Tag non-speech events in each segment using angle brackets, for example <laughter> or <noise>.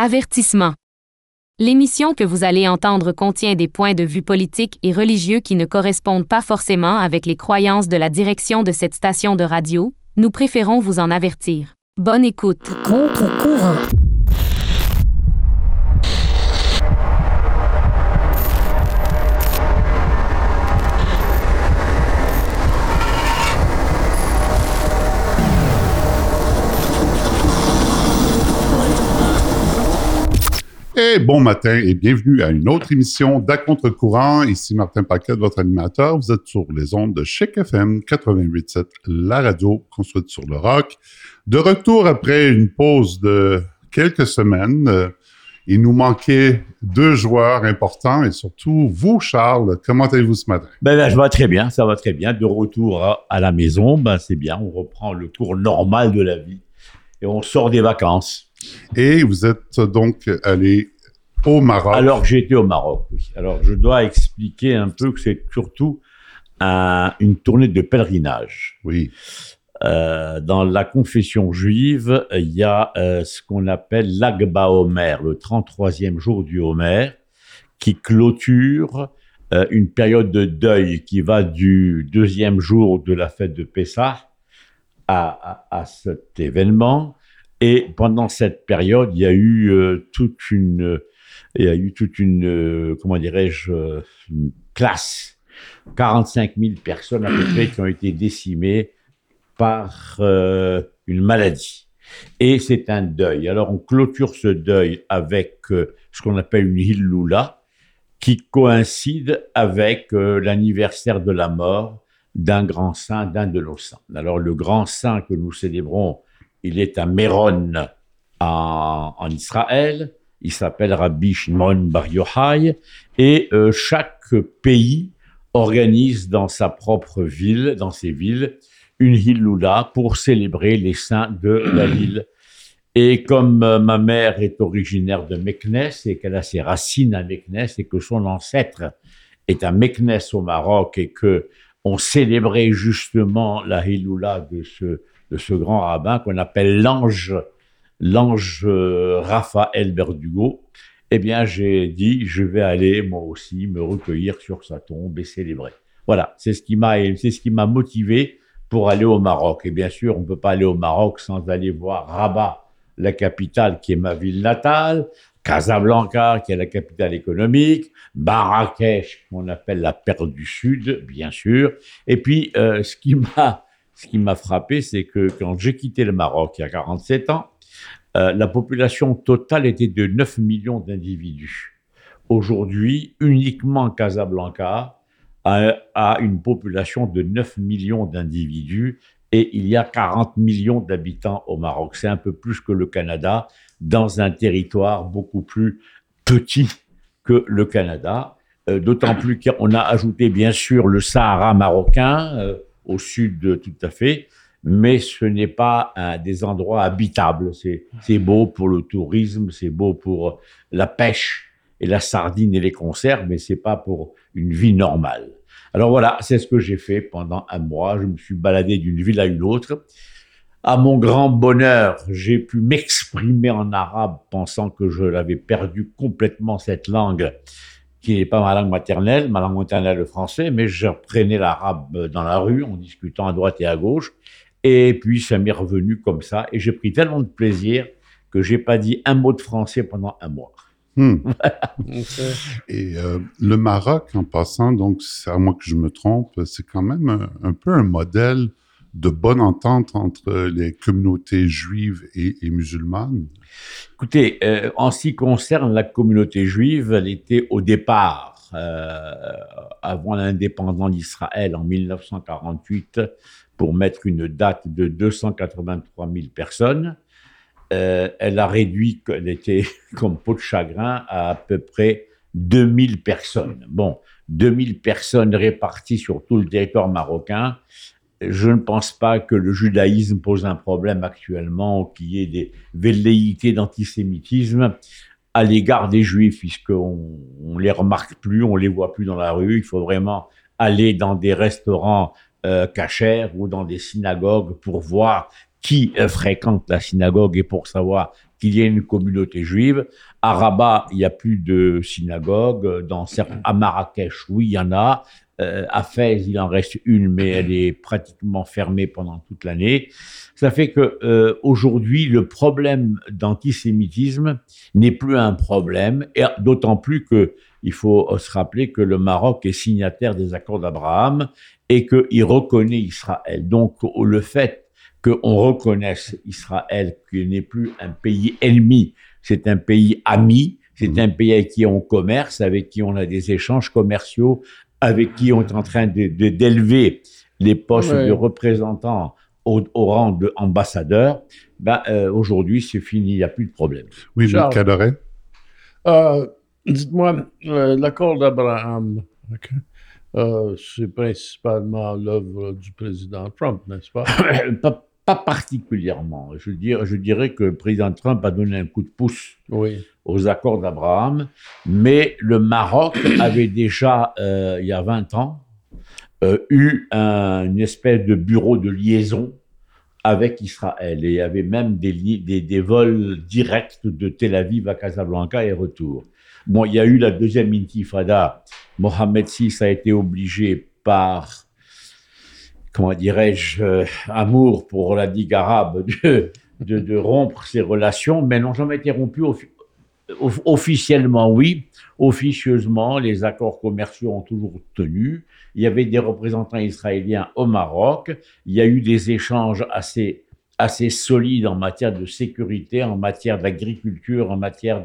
Avertissement. L'émission que vous allez entendre contient des points de vue politiques et religieux qui ne correspondent pas forcément avec les croyances de la direction de cette station de radio. Nous préférons vous en avertir. Bonne écoute. Bon matin et bienvenue à une autre émission d'À contre-courant. Ici Martin Paquette, votre animateur. Vous êtes sur les ondes de Chic FM 88.7, la radio construite sur le rock. De retour après une pause de quelques semaines, euh, il nous manquait deux joueurs importants et surtout vous, Charles. Comment allez-vous ce matin? Ben, ben, je vais très bien, ça va très bien. De retour à, à la maison, ben, c'est bien. On reprend le cours normal de la vie et on sort des vacances. Et vous êtes donc allé au Maroc. Alors, j'ai été au Maroc, oui. Alors, je dois expliquer un peu que c'est surtout un- une tournée de pèlerinage. Oui. Euh, dans la confession juive, il y a euh, ce qu'on appelle l'Agba Omer, le 33e jour du Homer, qui clôture euh, une période de deuil qui va du deuxième jour de la fête de Pessah à, à, à cet événement. Et pendant cette période, il y a eu euh, toute une, il y a eu toute une, euh, comment dirais-je, euh, une classe, 45 000 personnes à peu près qui ont été décimées par une maladie. Et c'est un deuil. Alors on clôture ce deuil avec ce qu'on appelle une hilloula, qui coïncide avec l'anniversaire de la mort d'un grand saint, d'un de nos saints. Alors le grand saint que nous célébrons, il est à Méron en, en Israël. Il s'appelle Rabbi Shimon Bar Yochai. Et euh, chaque pays organise dans sa propre ville, dans ses villes, une hilloula pour célébrer les saints de la <clears throat> ville. Et comme euh, ma mère est originaire de Meknes et qu'elle a ses racines à Meknes et que son ancêtre est à Meknes au Maroc et que on célébrait justement la hilloula de ce, de ce grand rabbin qu'on appelle l'ange, l'ange euh, Raphaël Berdugo, eh bien j'ai dit je vais aller moi aussi me recueillir sur sa tombe et célébrer. Voilà, c'est ce qui m'a c'est ce qui m'a motivé pour aller au Maroc. Et bien sûr, on ne peut pas aller au Maroc sans aller voir Rabat, la capitale qui est ma ville natale, Casablanca qui est la capitale économique, Marrakech qu'on appelle la perle du Sud, bien sûr. Et puis euh, ce qui m'a ce qui m'a frappé, c'est que quand j'ai quitté le Maroc il y a 47 ans, euh, la population totale était de 9 millions d'individus. Aujourd'hui, uniquement Casablanca a, une population de 9 millions d'individus et il y a 40 millions d'habitants au Maroc. C'est un peu plus que le Canada dans un territoire beaucoup plus petit que le Canada. Euh, D'autant plus qu'on a ajouté bien sûr le Sahara marocain euh, au sud euh, tout à fait, mais ce n'est pas un des endroits habitables. C'est beau pour le tourisme, c'est beau pour la pêche et la sardine et les conserves, mais c'est pas pour une vie normale. Alors voilà, c'est ce que j'ai fait pendant un mois. Je me suis baladé d'une ville à une autre. À mon grand bonheur, j'ai pu m'exprimer en arabe pensant que je l'avais perdu complètement cette langue qui n'est pas ma langue maternelle, ma langue maternelle le français, mais je reprenais l'arabe dans la rue en discutant à droite et à gauche. Et puis ça m'est revenu comme ça et j'ai pris tellement de plaisir que j'ai pas dit un mot de français pendant un mois. Hmm. <laughs> Et euh, le Maroc, en passant, donc, c'est à moi que je me trompe, c'est quand même un, un peu un modèle de bonne entente entre les communautés juives et, musulmanes? Écoutez, euh, en ce qui concerne la communauté juive, elle était au départ, euh, avant l'indépendance d'Israël en 1948, pour mettre une date de 283 000 personnes. Euh, elle a réduit, elle était <laughs> comme peau de chagrin, à à peu près 2000 personnes. Bon, 2000 personnes réparties sur tout le territoire marocain. Je ne pense pas que le judaïsme pose un problème actuellement, qu'il y ait des velléités d'antisémitisme à l'égard des juifs, puisqu'on on les remarque plus, on les voit plus dans la rue. Il faut vraiment aller dans des restaurants euh, cachers ou dans des synagogues pour voir qui euh, fréquente la synagogue et pour savoir qu'il y a une communauté juive. À Rabat, il n'y a plus de synagogue. Dans, à Marrakech, oui, il y en a. Euh, à Fès, il en reste une, mais elle est pratiquement fermée pendant toute l'année. Ça fait que euh, aujourd'hui, le problème d'antisémitisme n'est plus un problème, et d'autant plus que il faut se rappeler que le Maroc est signataire des accords d'Abraham et qu'il reconnaît Israël. Donc, le fait qu'on reconnaisse Israël, qu'il n'est plus un pays ennemi, c'est un pays ami, c'est mmh. un pays avec qui on commerce, avec qui on a des échanges commerciaux, avec qui on est en train de d'élever les postes de représentants au, rang d'ambassadeurs, ben, euh, aujourd'hui c'est fini, il n'y a plus de problème. Oui, Charles, Cadoret? Euh, Dites-moi, euh, l'accord d'Abraham, euh, c'est principalement l'œuvre du président Trump, n'est-ce pas? <coughs> pas? Pas particulièrement. Je dirais, je dirais que le président Trump a donné un coup de pouce oui. aux accords d'Abraham, mais le Maroc <coughs> avait déjà, euh, il y a 20 ans, euh, eu un, une espèce de bureau de liaison avec Israël. Et il y avait même des, des, des, vols directs de Tel Aviv à Casablanca et retour. Bon, il y a eu la deuxième intifada. Mohamed VI a été obligé par comment dirais-je, euh, amour pour la digue arabe de, rompre ces relations, mais n'ont jamais été rompus officiellement, oui. Officieusement, les accords commerciaux ont toujours tenu. Il y avait des représentants israéliens au Maroc. Il y a eu des échanges assez assez solides en matière de sécurité, en matière d'agriculture, en matière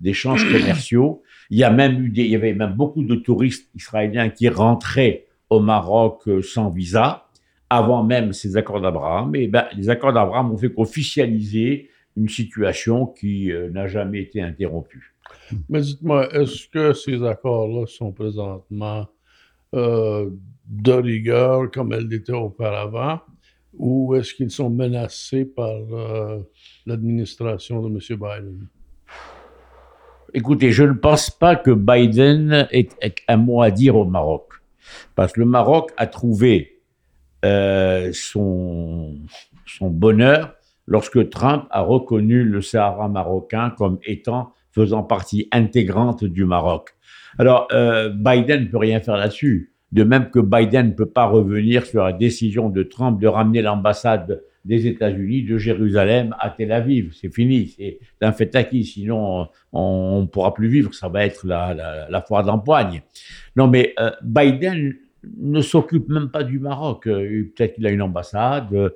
d'échanges commerciaux. Il y a même eu des, il y avait même beaucoup de touristes israéliens qui rentraient au Maroc euh, sans visa avant même ces accords d'Abraham, et ben, les accords d'Abraham ont fait qu'officialiser une situation qui euh, n'a jamais été interrompue. Mais dites-moi, est-ce que ces accords-là sont présentement euh, de rigueur comme elles l'étaient auparavant, ou est-ce qu'ils sont menacés par euh, l'administration de M. Biden? Écoutez, je ne pense pas que Biden ait un mot à dire au Maroc. Parce que le Maroc a trouvé euh, son, bonheur lorsque Trump a reconnu le Sahara marocain comme étant faisant partie intégrante du Maroc. Alors, euh, Biden ne peut rien faire là-dessus. De même que Biden ne peut pas revenir sur la décision de Trump de ramener l'ambassade des États-Unis de Jérusalem à Tel Aviv. C'est fini, c'est un fait acquis. Sinon, on ne pourra plus vivre. Ça va être la foire d'empoigne. Non, mais euh, Biden ne s'occupe même pas du Maroc. Euh, peut-être qu'il a une ambassade, euh,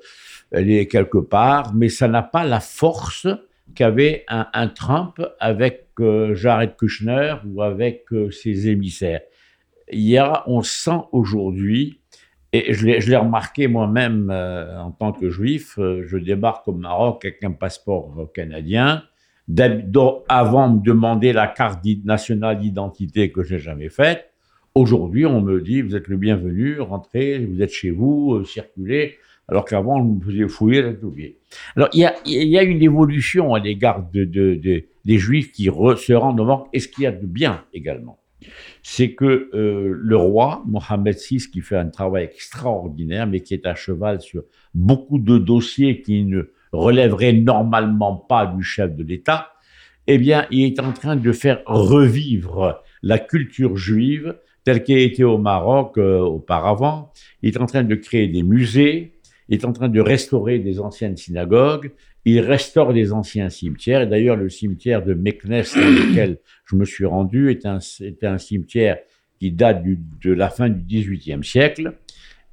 elle est quelque part, mais ça n'a pas la force qu'avait un, Trump avec euh, Jared Kushner ou avec ses émissaires. A, on sent aujourd'hui, et je l'ai remarqué moi-même en tant que juif, je débarque au Maroc avec un passeport canadien. Avant de me demander la carte nationale d'identité que j'ai jamais faite, Aujourd'hui, on me dit, vous êtes le bienvenu, rentrez, vous êtes chez vous, euh, circulez, alors qu'avant, on me faisait fouiller la Alors, il y a, une évolution à l'égard de, de, des Juifs qui se rendent au Maroc. Et ce qu'il y a de bien également, c'est que euh, le roi, Mohamed VI, qui fait un travail extraordinaire, mais qui est à cheval sur beaucoup de dossiers qui ne relèveraient normalement pas du chef de l'État, eh bien, il est en train de faire revivre la culture juive tel qu'il était au Maroc euh, auparavant. Il est en train de créer des musées, il est en train de restaurer des anciennes synagogues, il restaure des anciens cimetières. Et d'ailleurs, le cimetière de Meknes, dans lequel je me suis rendu, est un, cimetière qui date de la fin du XVIIIe siècle.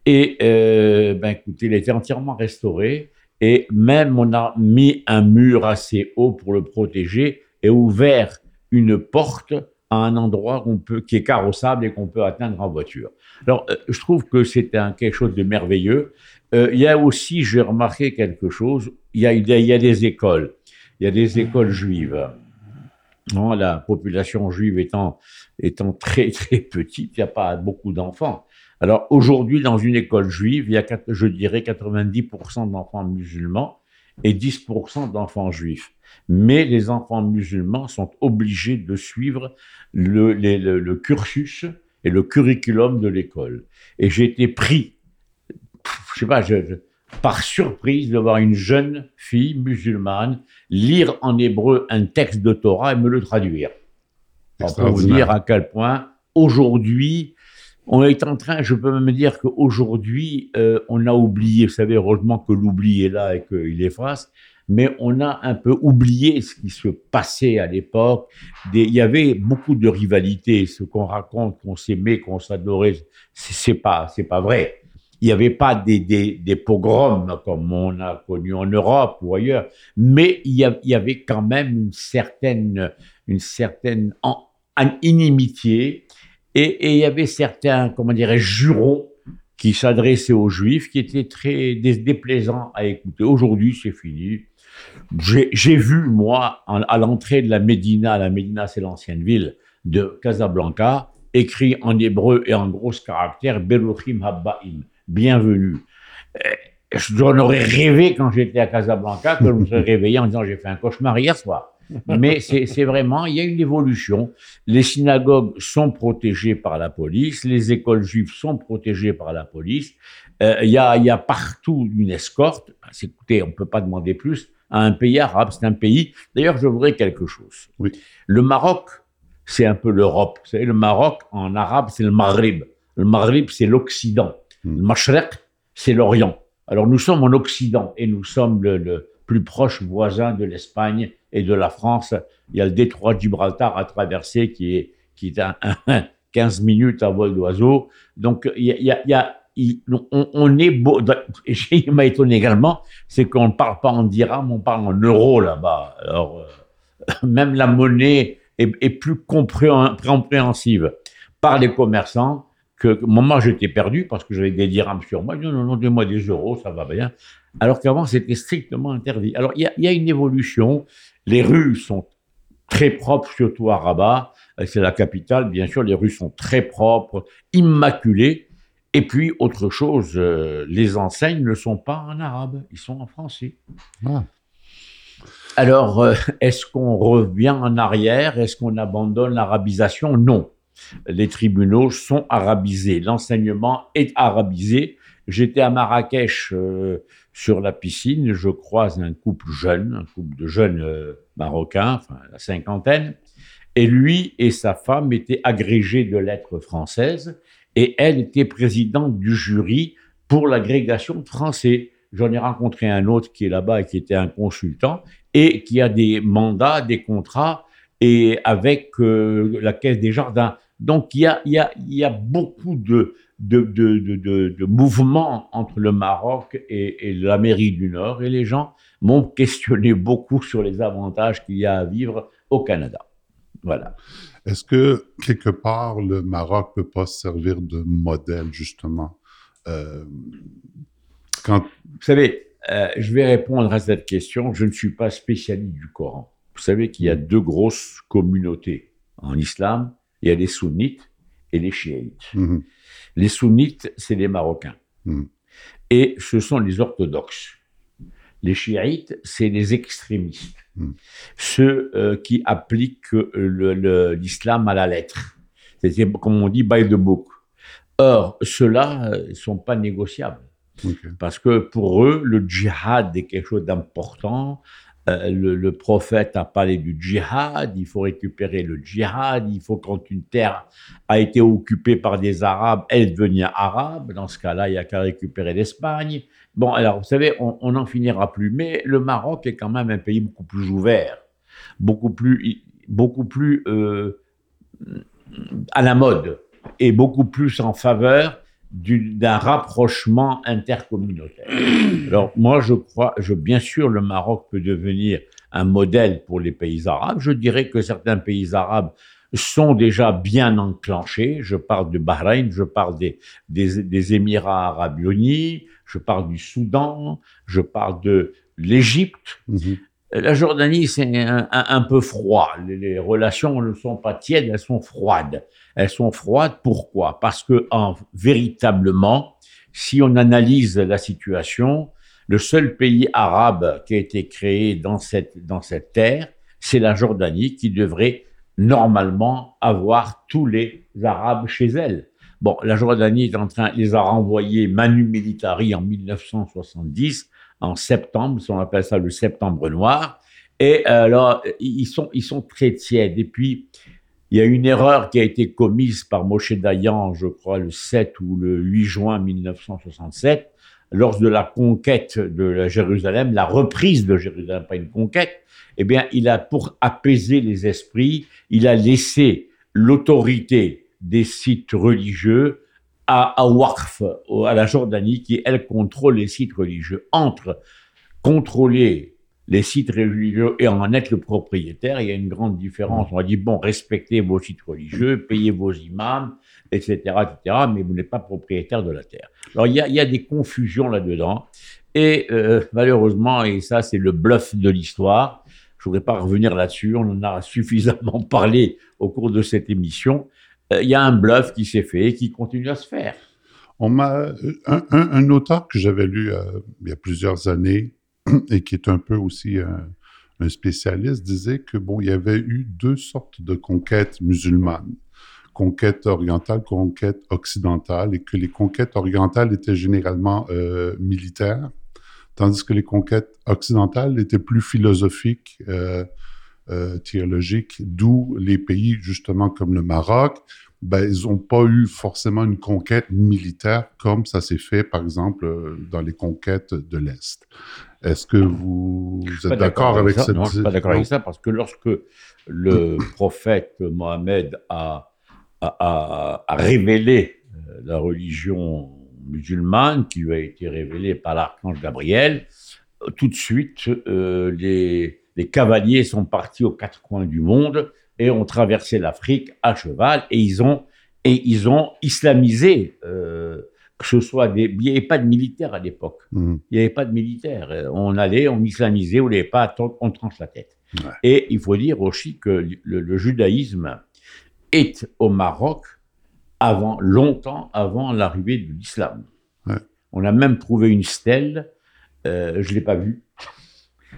Et euh, ben, écoutez, il a été entièrement restauré. Et même on a mis un mur assez haut pour le protéger et ouvert une porte à un endroit peut, qui est carrossable et qu'on peut atteindre en voiture. Alors, euh, je trouve que c'est quelque chose de merveilleux. Euh, il y a aussi, j'ai remarqué quelque chose, il y, a, il y a des écoles. Il y a des écoles juives. Non, la population juive étant, étant très <laughs> très petite, il n'y a pas beaucoup d'enfants. Alors aujourd'hui, dans une école juive, il y a, je dirais, 90% d'enfants musulmans et 10% d'enfants juifs. Mais les enfants musulmans sont obligés de suivre le, le, cursus et le curriculum de l'école. Et j'ai été pris, je sais pas, je, par surprise de voir une jeune fille musulmane lire en hébreu un texte de Torah et me le traduire. Alors, pour vous dire à quel point aujourd'hui, on est en train, je peux même dire qu'aujourd'hui, euh, on a oublié, vous savez, heureusement que l'oubli est là et qu'il efface, mais on a un peu oublié ce qui se passait à l'époque. Il y avait beaucoup de rivalités. Ce qu'on raconte, qu'on s'aimait, qu'on s'adorait, c'est pas, c'est pas vrai. Il n'y avait pas des, pogroms comme on a connu en Europe ou ailleurs, mais il y, avait quand même une certaine, une certaine inimitié et, il y avait certains, comment dirais jurons qui s'adressaient aux juifs qui étaient très dé- déplaisants à écouter. Aujourd'hui, c'est fini. J'ai vu, moi, à l'entrée de la Médina, la Médina, c'est l'ancienne ville de Casablanca, écrit en hébreu et en gros caractères, Beruchim Habba'im, bienvenue. J'en aurais rêvé quand j'étais à Casablanca, que je me serais réveillé en disant j'ai fait un cauchemar hier soir. Mais c'est vraiment, il y a une évolution. Les synagogues sont protégées par la police, les écoles juives sont protégées par la police. Euh, Il y, a, partout une escorte. Écoutez, on ne peut pas demander plus à un pays arabe. C'est un pays. D'ailleurs, je voudrais quelque chose. Oui. Le Maroc, c'est un peu l'Europe. Vous savez, le Maroc, en arabe, c'est le Maghrib. Le Maghrib, c'est l'Occident. Hmm. Le Mashrek, c'est l'Orient. Alors, nous sommes en Occident et nous sommes le, le plus proche voisin de l'Espagne et de la France. Il y a le détroit de Gibraltar à traverser qui est, qui est un, <laughs> un- 15 minutes à vol d'oiseau. Donc, il y a, il y a- il y a- il- on, est beau. <laughs> Ce m'a étonné également, c'est qu'on ne parle pas en dirham, on parle en euros là-bas. Alors, euh, <laughs> même la monnaie est, plus compréhen- compréhensive par les commerçants que moi j'étais perdu parce que j'avais des dirhams sur moi. Non, non, non, donne-moi des euros, ça va bien. Alors qu'avant, c'était strictement interdit. Alors, il y a, il y a une évolution. Les rues sont très propres, surtout à Rabat. Euh, C'est la capitale, bien sûr. Les rues sont très propres, immaculées. Et puis, autre chose, euh, les enseignes ne sont pas en arabe, ils sont en français. Ah. Alors, euh, est-ce qu'on revient en arrière? Est-ce qu'on abandonne l'arabisation? Non. Les tribunaux sont arabisés. L'enseignement est arabisé. J'étais à Marrakech euh, sur la piscine. Je croise un couple jeune, un couple de jeunes euh, marocains, enfin la cinquantaine. Et lui et sa femme étaient agrégés de lettres françaises et elle était présidente du jury pour l'agrégation français. J'en ai rencontré un autre qui est là-bas et qui était un consultant et qui a des mandats, des contrats et avec euh, la Caisse des Jardins. Donc il y a, beaucoup de mouvements entre le Maroc et, et l'Amérique du Nord et les gens m'ont questionné beaucoup sur les avantages qu'il y a à vivre au Canada. Voilà. Est-ce que, quelque part, le Maroc peut pas se servir de modèle, justement? Euh, quand... Vous savez, euh, je vais répondre à cette question. Je ne suis pas spécialiste du Coran. Vous savez qu'il y a deux grosses communautés en islam. Il y a les sunnites et les chiites. Mhm. Les sunnites, c'est les Marocains. Mhm. Et ce sont les orthodoxes. Les chiites, c'est les extrémistes. Mhm. Ceux euh, qui appliquent euh, l'islam à la lettre. C'est comme on dit, by the book. Or, ceux-là ne sont pas négociables. Parce que pour eux, le djihad est quelque chose d'important. Euh, le, le prophète a parlé du djihad, il faut récupérer le djihad, il faut quand une terre a été occupée par des Arabes, elle devient arabe. Dans ce cas-là, il n'y a qu'à récupérer l'Espagne. Bon, alors vous savez, on n'en finira plus. Mais le Maroc est quand même un pays beaucoup plus ouvert, beaucoup plus, beaucoup plus euh, à la mode et beaucoup plus en faveur du- d'un rapprochement intercommunautaire. <clears throat> Alors moi, je crois, je, bien sûr, le Maroc peut devenir un modèle pour les pays arabes. Je dirais que certains pays arabes sont déjà bien enclenchés. Je parle de Bahreïn, je parle des, des, des Émirats arabes unis, je parle du Soudan, je parle de l'Égypte. Mhm. La Jordanie, c'est un, un- un peu froid. Les, les relations ne sont pas tièdes, elles sont froides. Elles sont froides, pourquoi? Parce que en, véritablement, si on analyse la situation, le seul pays arabe qui a été créé dans cette, dans cette terre, c'est la Jordanie qui devrait normalement avoir tous les Arabes chez elle. Bon, la Jordanie est en train, les a renvoyés manu militari en 1970, en septembre, on appelle ça le septembre noir. Et alors, ils sont, ils sont très tièdes. Et puis, il y a une erreur qui a été commise par Moshe Dayan, je crois, le 7 ou le 8 juin 1967, lors de la conquête de Jérusalem, la reprise de Jérusalem, pas une conquête. Eh bien, il a, pour apaiser les esprits, il a laissé l'autorité des sites religieux à, à à la Jordanie, qui, elle, contrôle les sites religieux. Entre contrôler les sites religieux et en être le propriétaire, il y a une grande différence. On a dit, bon, respectez vos sites religieux, payez vos imams, etc., etc., mais vous n'êtes pas propriétaire de la terre. Alors, il y a, il y a des confusions là-dedans. Et euh, malheureusement, et ça, c'est le bluff de l'histoire, je ne voudrais pas revenir là-dessus, on en a suffisamment <laughs> parlé au cours de cette émission, il y a un bluff qui s'est fait et qui continue à se faire. On m'a un, un, auteur que j'avais lu euh, il y a plusieurs années <clears throat> et qui est un peu aussi un, spécialiste disait que bon, il y avait eu deux sortes de conquêtes musulmanes conquête orientale, conquête occidentale, et que les conquêtes orientales étaient généralement euh, militaires, tandis que les conquêtes occidentales étaient plus philosophiques, euh, euh, théologiques, d'où les pays justement comme le Maroc, ben, ils n'ont pas eu forcément une conquête militaire comme ça s'est fait, par exemple, euh, dans les conquêtes de l'Est. Est-ce que vous, êtes d'accord avec, ça? cette... Non, je suis pas d'accord avec ça, parce que lorsque le <coughs> prophète Mohamed a, a, a, révélé euh, la religion musulmane, qui lui a été révélée par l'archange Gabriel, tout de suite, euh, les les cavaliers sont partis aux quatre coins du monde et ont traversé l'Afrique à cheval et ils ont, et ils ont islamisé, euh, que ce soit des... Il n'y avait pas de militaires à l'époque. Mhm. Il n'y avait pas de militaires. On allait, on islamisait, on n'avait pas on tranche la tête. Ouais. Et il faut dire aussi que le, le judaïsme est au Maroc avant, longtemps avant l'arrivée de l'islam. Ouais. On a même trouvé une stèle, euh, je ne l'ai pas vue,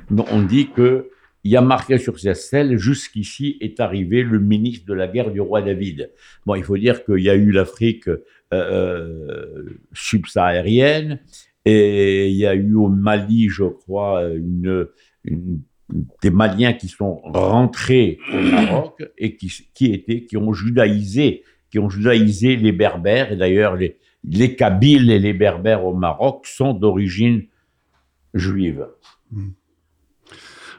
on dit que il y a marqué sur cette stèle, jusqu'ici est arrivé le ministre de la guerre du roi David. Bon, il faut dire qu'il y a eu l'Afrique euh, euh, subsaharienne, et il y a eu au Mali, je crois, des Maliens qui sont rentrés au Maroc et qui, étaient, qui ont judaïsé, qui ont judaïsé les Berbères. Et d'ailleurs, les, les Kabyles et les Berbères au Maroc sont d'origine juive.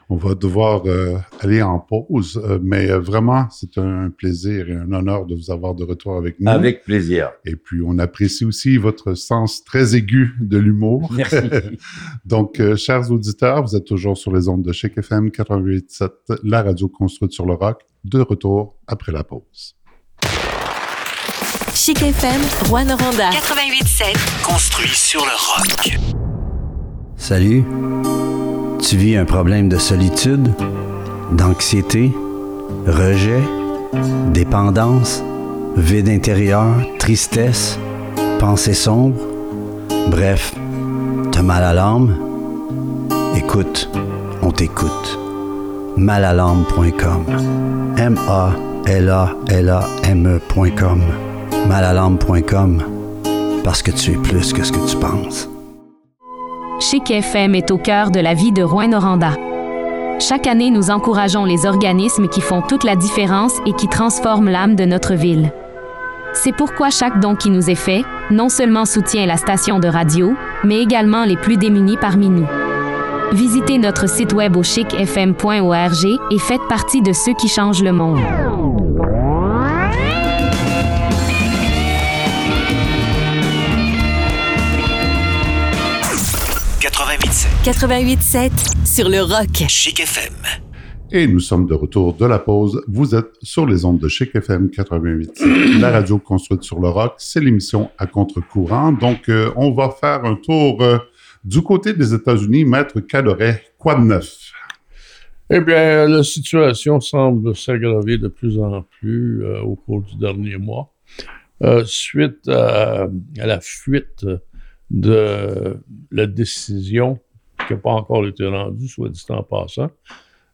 On va devoir euh, aller en pause, euh, mais euh, vraiment, c'est un plaisir et un honneur de vous avoir de retour avec nous. Avec plaisir. Et puis, on apprécie aussi votre sens très aigu de l'humour. Merci. <laughs> Donc, euh, chers auditeurs, vous êtes toujours sur les ondes de Chic FM 88.7, la radio construite sur le rock, de retour après la pause. Chic FM, Rouen-Noranda. 88.7. Construit sur le rock. Salut. Tu vis un problème de solitude, d'anxiété, rejet, dépendance, vide intérieur, tristesse, pensée sombre, bref, t'as mal à l'âme? Écoute, on t'écoute. Malalarme.com. M-A-L-A-L-A-M-E.com. Malalarme.com. Parce que tu es plus que ce que tu penses. Chic FM est au cœur de la vie de Rouen-Noranda. Chaque année, nous encourageons les organismes qui font toute la différence et qui transforment l'âme de notre ville. C'est pourquoi chaque don qui nous est fait, non seulement soutient la station de radio, mais également les plus démunis parmi nous. Visitez notre site web au chicfm.org et faites partie de ceux qui changent le monde. 88.7. 88.7 sur le rock. Chic FM. Et nous sommes de retour de la pause. Vous êtes sur les ondes de Chic FM 88.7, la radio construite sur le rock. C'est l'émission à contre-courant. Donc, euh, on va faire un tour euh, du côté des États-Unis. Maître Cadoret, quoi de neuf? Eh bien, la situation semble s'aggraver de plus en plus euh, au cours du dernier mois. Euh, suite à, à la fuite de la décision qui n'a pas encore été rendue, soit dit en passant,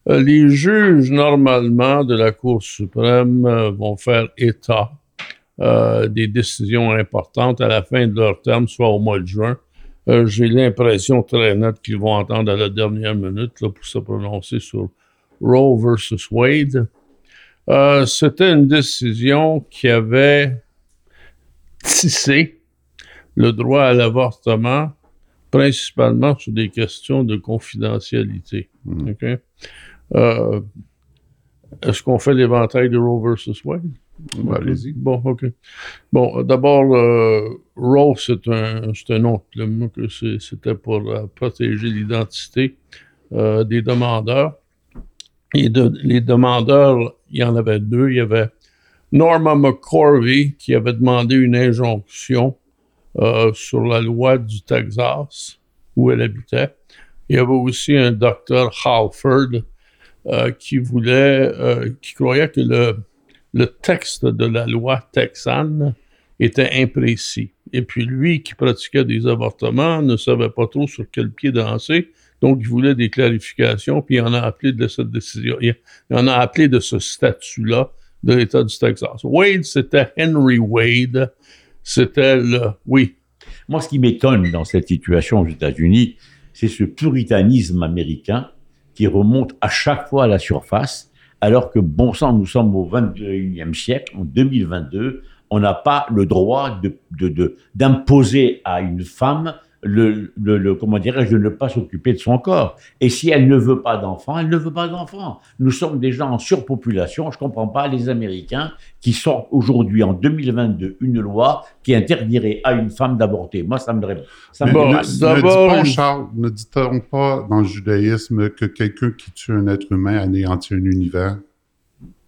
euh, les juges, normalement, de la Cour suprême euh, vont faire état euh, des décisions importantes à la fin de leur terme, soit au mois de juin. J'ai l'impression très nette qu'ils vont entendre à la dernière minute pour se prononcer sur Roe versus Wade. C'était une décision qui avait tissé le droit à l'avortement, principalement sur des questions de confidentialité. Mm. OK? Euh, Est-ce qu'on fait l'éventail de Roe versus Wade? Ben, Allez-y. Bon, OK. Bon, euh, d'abord, euh, Roe, c'est un, c'est un que c'était pour euh, protéger l'identité des demandeurs. Et de- les demandeurs, il y en avait deux. Il y avait Norma McCorvey qui avait demandé une injonction euh, sur la loi du Texas où elle habitait. Il y avait aussi un docteur Halford euh, qui voulait, euh, qui croyait que le, le texte de la loi texane était imprécis. Et puis lui, qui pratiquait des avortements, ne savait pas trop sur quel pied danser. Donc, il voulait des clarifications, puis il en a appelé de cette décision. Il en a appelé de ce statut-là de l'État du Texas. Wade, c'était Henry Wade. C'était le. Oui. Moi, ce qui m'étonne dans cette situation aux États-Unis, c'est ce puritanisme américain qui remonte à chaque fois à la surface, alors que, bon sang, nous sommes au 21e siècle, en 2022, on n'a pas le droit d'imposer à une femme le, le- le- comment dirais-je, de ne pas s'occuper de son corps. Et si elle ne veut pas d'enfant, elle ne veut pas d'enfant. Nous sommes déjà en surpopulation. Je comprends pas les Américains qui sortent aujourd'hui, en 2022, une loi qui interdirait à une femme d'avorter. Moi, ça me, ré- ça me Mais Bon, ne, dépasse. ne dis d'abord- pas, Charles, ne dit-on pas dans le judaïsme que quelqu'un qui tue un être humain anéantit un univers?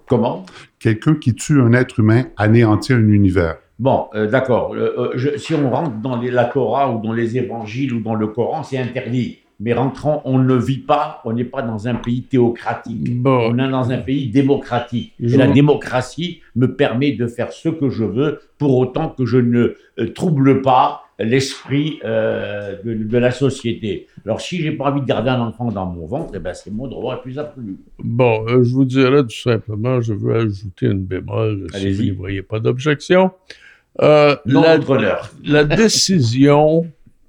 Comment? Quelqu'un qui tue un être humain anéantit un univers. Bon, euh, d'accord. Euh, euh, si on rentre dans les- la Torah ou dans les évangiles ou dans le Coran, c'est interdit. Mais rentrant, on ne vit pas, on n'est pas dans un pays théocratique. Bon. On est dans un pays démocratique. Et la démocratie me permet de faire ce que je veux, pour autant que je ne trouble pas l'esprit euh, de, de la société. Alors, si j'ai pas envie de garder un enfant dans mon ventre, eh ben, c'est mon droit le plus absolu. Bon, euh, je vous dirais tout simplement, je veux ajouter une bémol si vous n'y voyez pas d'objection. Euh, la, <laughs> décision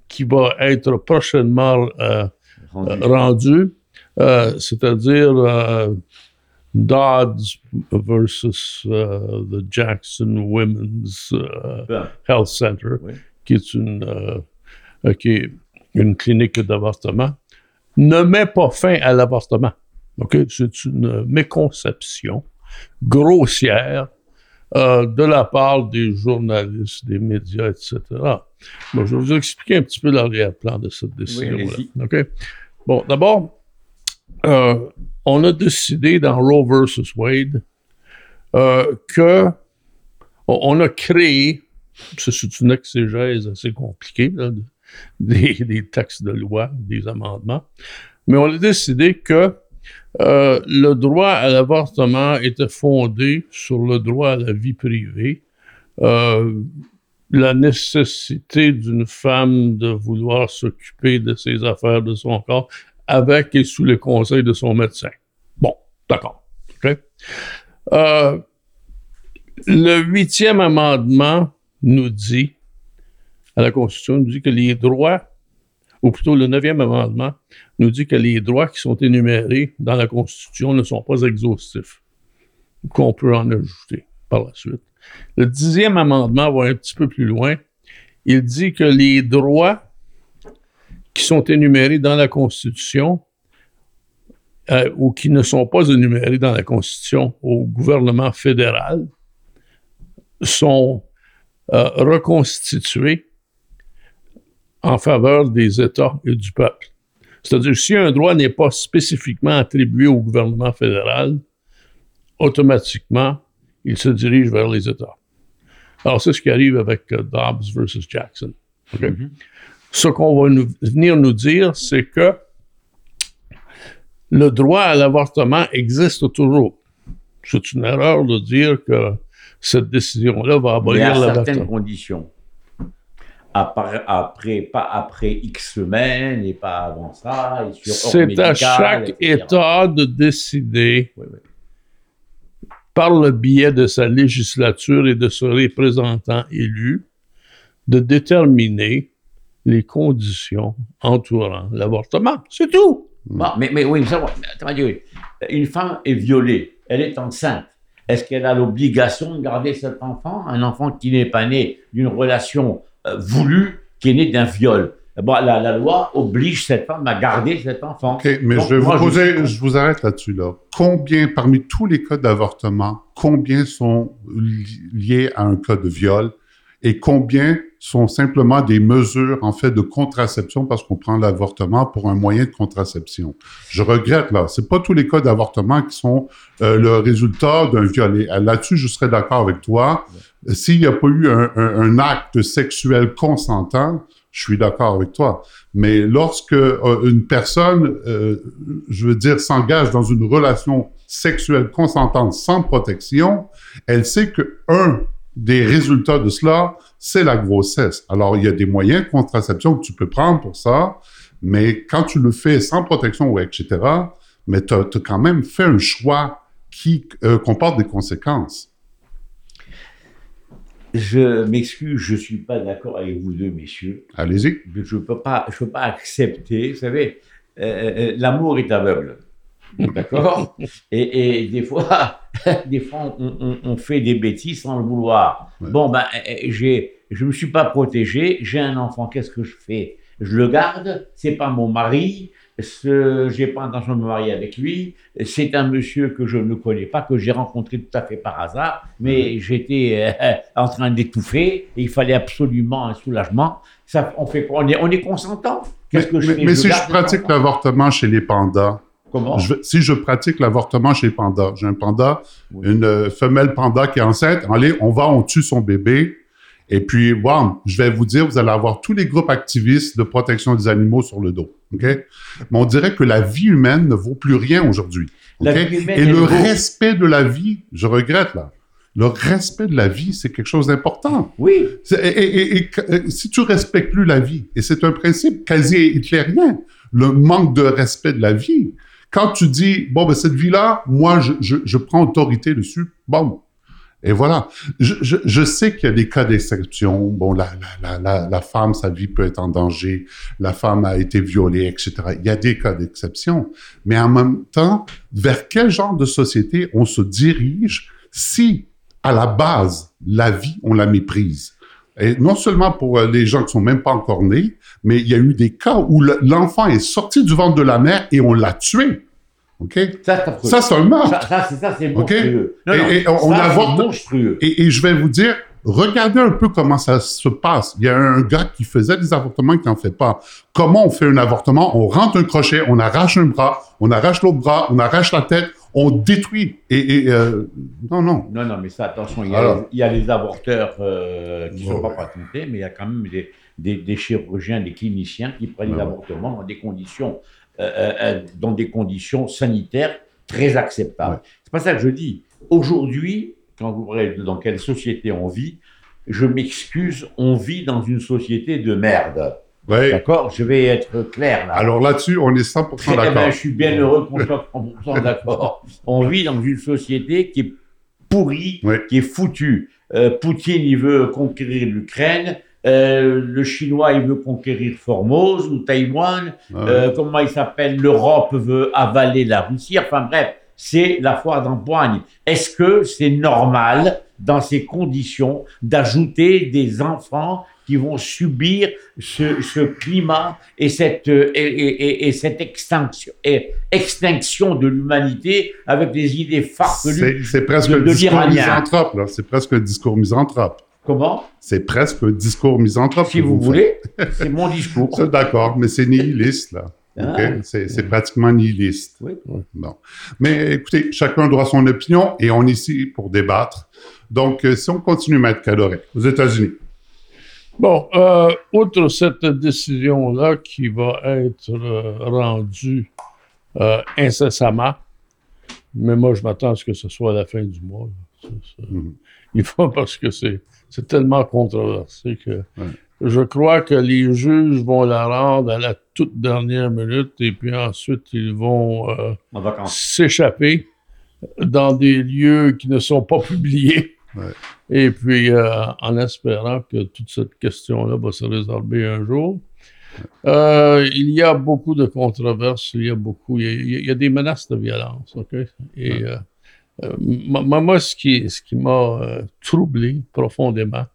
qui va être prochainement euh, Rendu. euh, rendue, euh, c'est-à-dire Dodds versus the Jackson Women's Ben, Health Center, Oui. qui est une, qui est une clinique d'avortement, ne met pas fin à l'avortement. OK? C'est une méconception grossière euh, de la part des journalistes, des médias, etc. Bon, je vais vous expliquer un petit peu l'arrière-plan de cette décision-là. OK? Bon, d'abord, euh, on a décidé dans Roe versus Wade euh, que on, a créé, c'est une exégèse assez compliquée, là, de- <laughs> des, des textes de loi, des amendements, mais on a décidé que euh, le droit à l'avortement était fondé sur le droit à la vie privée, euh, la nécessité d'une femme de vouloir s'occuper de ses affaires, de son corps, avec et sous le conseil de son médecin. Bon, d'accord. Euh, le huitième amendement nous dit, à la Constitution, nous dit que les droits, ou plutôt le neuvième amendement, nous dit que les droits qui sont énumérés dans la Constitution ne sont pas exhaustifs, qu'on peut en ajouter par la suite. Le dixième amendement va un petit peu plus loin. Il dit que les droits qui sont énumérés dans la Constitution euh, ou qui ne sont pas énumérés dans la Constitution au gouvernement fédéral sont euh, reconstitués en faveur des États et du peuple. C'est-à-dire, si un droit n'est pas spécifiquement attribué au gouvernement fédéral, automatiquement, il se dirige vers les États. Alors, c'est ce qui arrive avec euh, Dobbs versus Jackson. OK? Ce qu'on va nous- venir nous dire, c'est que le droit à l'avortement existe toujours. C'est une erreur de dire que cette décision-là va abolir à certaines l'avortement. conditions. Après, après, pas après X semaines et pas avant ça. C'est à chaque etc. État de décider Oui, oui. par le biais de sa législature et de ses représentants élus, de déterminer les conditions entourant l'avortement. C'est tout. Bon, mais, mais oui, ça, une femme est violée, elle est enceinte. Est-ce qu'elle a l'obligation de garder cet enfant? Un enfant qui n'est pas né d'une relation euh, voulue, qui est né d'un viol. Bon, la, la loi oblige cette femme à garder cet enfant. OK, mais Donc, je vais moi, vous poser, je- je vous arrête là-dessus, là. Combien, parmi tous les cas d'avortement, combien sont li- liés à un cas de viol et combien sont simplement des mesures, en fait, de contraception parce qu'on prend l'avortement pour un moyen de contraception? Je regrette, là. C'est pas tous les cas d'avortement qui sont euh, le résultat d'un viol. Et, euh, Là-dessus, je serais d'accord avec toi. S'il n'y a pas eu un, acte sexuel consentant, je suis d'accord avec toi. Mais lorsque euh, une personne, euh, je veux dire, s'engage dans une relation sexuelle consentante sans protection, elle sait que un des résultats de cela, c'est la grossesse. Alors, il y a des moyens de contraception que tu peux prendre pour ça, mais quand tu le fais sans protection ou etc., mais tu as, quand même fait un choix qui euh, comporte des conséquences. Je m'excuse, je suis pas d'accord avec vous deux, messieurs. Allez-y. Je ne peux pas, je peux pas accepter. Vous savez, euh, euh, l'amour est aveugle. D'accord <laughs> et, et des fois, <laughs> des fois on, on- on fait des bêtises sans le vouloir. Ouais. Bon, ben, euh, j'ai, je me suis pas protégé, j'ai un enfant, qu'est-ce que je fais? Je le garde, c'est pas mon mari, j'ai pas intention de me marier avec lui, c'est un monsieur que je ne connais pas, que j'ai rencontré tout à fait par hasard, mais j'étais euh, en train d'étouffer, et il fallait absolument un soulagement. Ça, on fait quoi? On est, on est consentant. Qu'est-ce Mais, que je mais- fais? mais si je pratique l'avortement chez les pandas, Comment? Je si je pratique l'avortement chez Panda, j'ai un panda, Oui. une euh, femelle panda qui est enceinte, allez, on va, on tue son bébé, et puis, bam, je vais vous dire, vous allez avoir tous les groupes activistes de protection des animaux sur le dos, OK? Mais on dirait que la vie humaine ne vaut plus rien aujourd'hui, La OK? vie humaine, Et le respect de la vie, je regrette, là, le respect de la vie, c'est quelque chose d'important. Oui, Et, et- et- et que- euh, si tu respectes plus la vie, et c'est un principe quasi hitlérien, le manque de respect de la vie. Quand tu dis, bon, ben, cette vie-là, moi, je, je, je prends autorité dessus, bon. Et voilà. Je, je, je sais qu'il y a des cas d'exception. Bon, la, la, la, la, femme, sa vie peut être en danger. La femme a été violée, etc. Il y a des cas d'exception. Mais en même temps, vers quel genre de société on se dirige si, à la base, la vie, on la méprise? Et non seulement pour euh, les gens qui sont même pas encore nés, mais il y a eu des cas où le- l'enfant est sorti du ventre de la mère et on l'a tué. OK? ça. Ça, c'est un meurtre. Ça, ça, c'est monstrueux. Non, Et- et on- on ça, monstrueux. Et, et je vais vous dire, regardez un peu comment ça se passe. Il y a un gars qui faisait des avortements qui n'en fait pas. Comment on fait un avortement? On rentre un crochet, on arrache un bras, on arrache l'autre bras, on arrache la tête, on détruit. Et, et, euh, non, non. Non, non, mais ça, attention, il y a, Alors. les, il y a les avorteurs euh, qui ne sont pas patentés, mais il y a quand même des, des, des chirurgiens, des cliniciens qui prennent l'avortement dans des conditions, euh, euh, euh, dans des conditions sanitaires très acceptables. Ouais. C'est pas ça que je dis. Aujourd'hui, quand vous voyez dans quelle société on vit, je m'excuse, on vit dans une société de merde. Ouais. D'accord? Je vais être clair là. Alors là-dessus, on est 100% Très- eh ben, d'accord. je suis bien heureux qu'on soit 100% <laughs> d'accord. On vit dans une société qui est pourrie, qui est foutue. Euh, Poutine, il veut conquérir l'Ukraine. Euh, le Chinois, il veut conquérir Formose ou Taïwan. Ouais. Euh, comment il s'appelle? L'Europe veut avaler la Russie. Enfin bref, c'est la foire d'empoigne. Est-ce que c'est normal, dans ces conditions, d'ajouter des enfants qui vont subir ce, ce climat et cette, euh, et, et- et- et cette extinction, de l'humanité avec des idées farfelues c'est presque de- un discours misanthrope, là. C'est presque un discours misanthrope. Comment? C'est presque un discours misanthrope. Si vous voulez, <laughs> c'est mon discours. D'accord, mais c'est nihiliste, là. Ah. OK? C'est pratiquement nihiliste. Oui. Bon. Mais écoutez, chacun doit son opinion et on est ici pour débattre. Donc, euh, si on continue, Maître Cadoret, aux États-Unis. Bon, euh, outre cette décision-là qui va être euh, rendue euh, incessamment, mais moi, je m'attends à ce que ce soit à la fin du mois. Ça, Mhm. Il faut <laughs> parce que c'est c'est tellement controversé que Ouais. je crois que les juges vont la rendre à la toute dernière minute et puis ensuite ils vont euh, En s'échapper dans des lieux qui ne sont pas <laughs> publiés. Ouais. Et puis, euh, en espérant que toute cette question-là va se résorber un jour. Euh, il y a beaucoup de controverses, il y a beaucoup, il y a, il y a des menaces de violence, OK? Et moi, moi, ce qui, ce qui m'a euh, troublé profondément,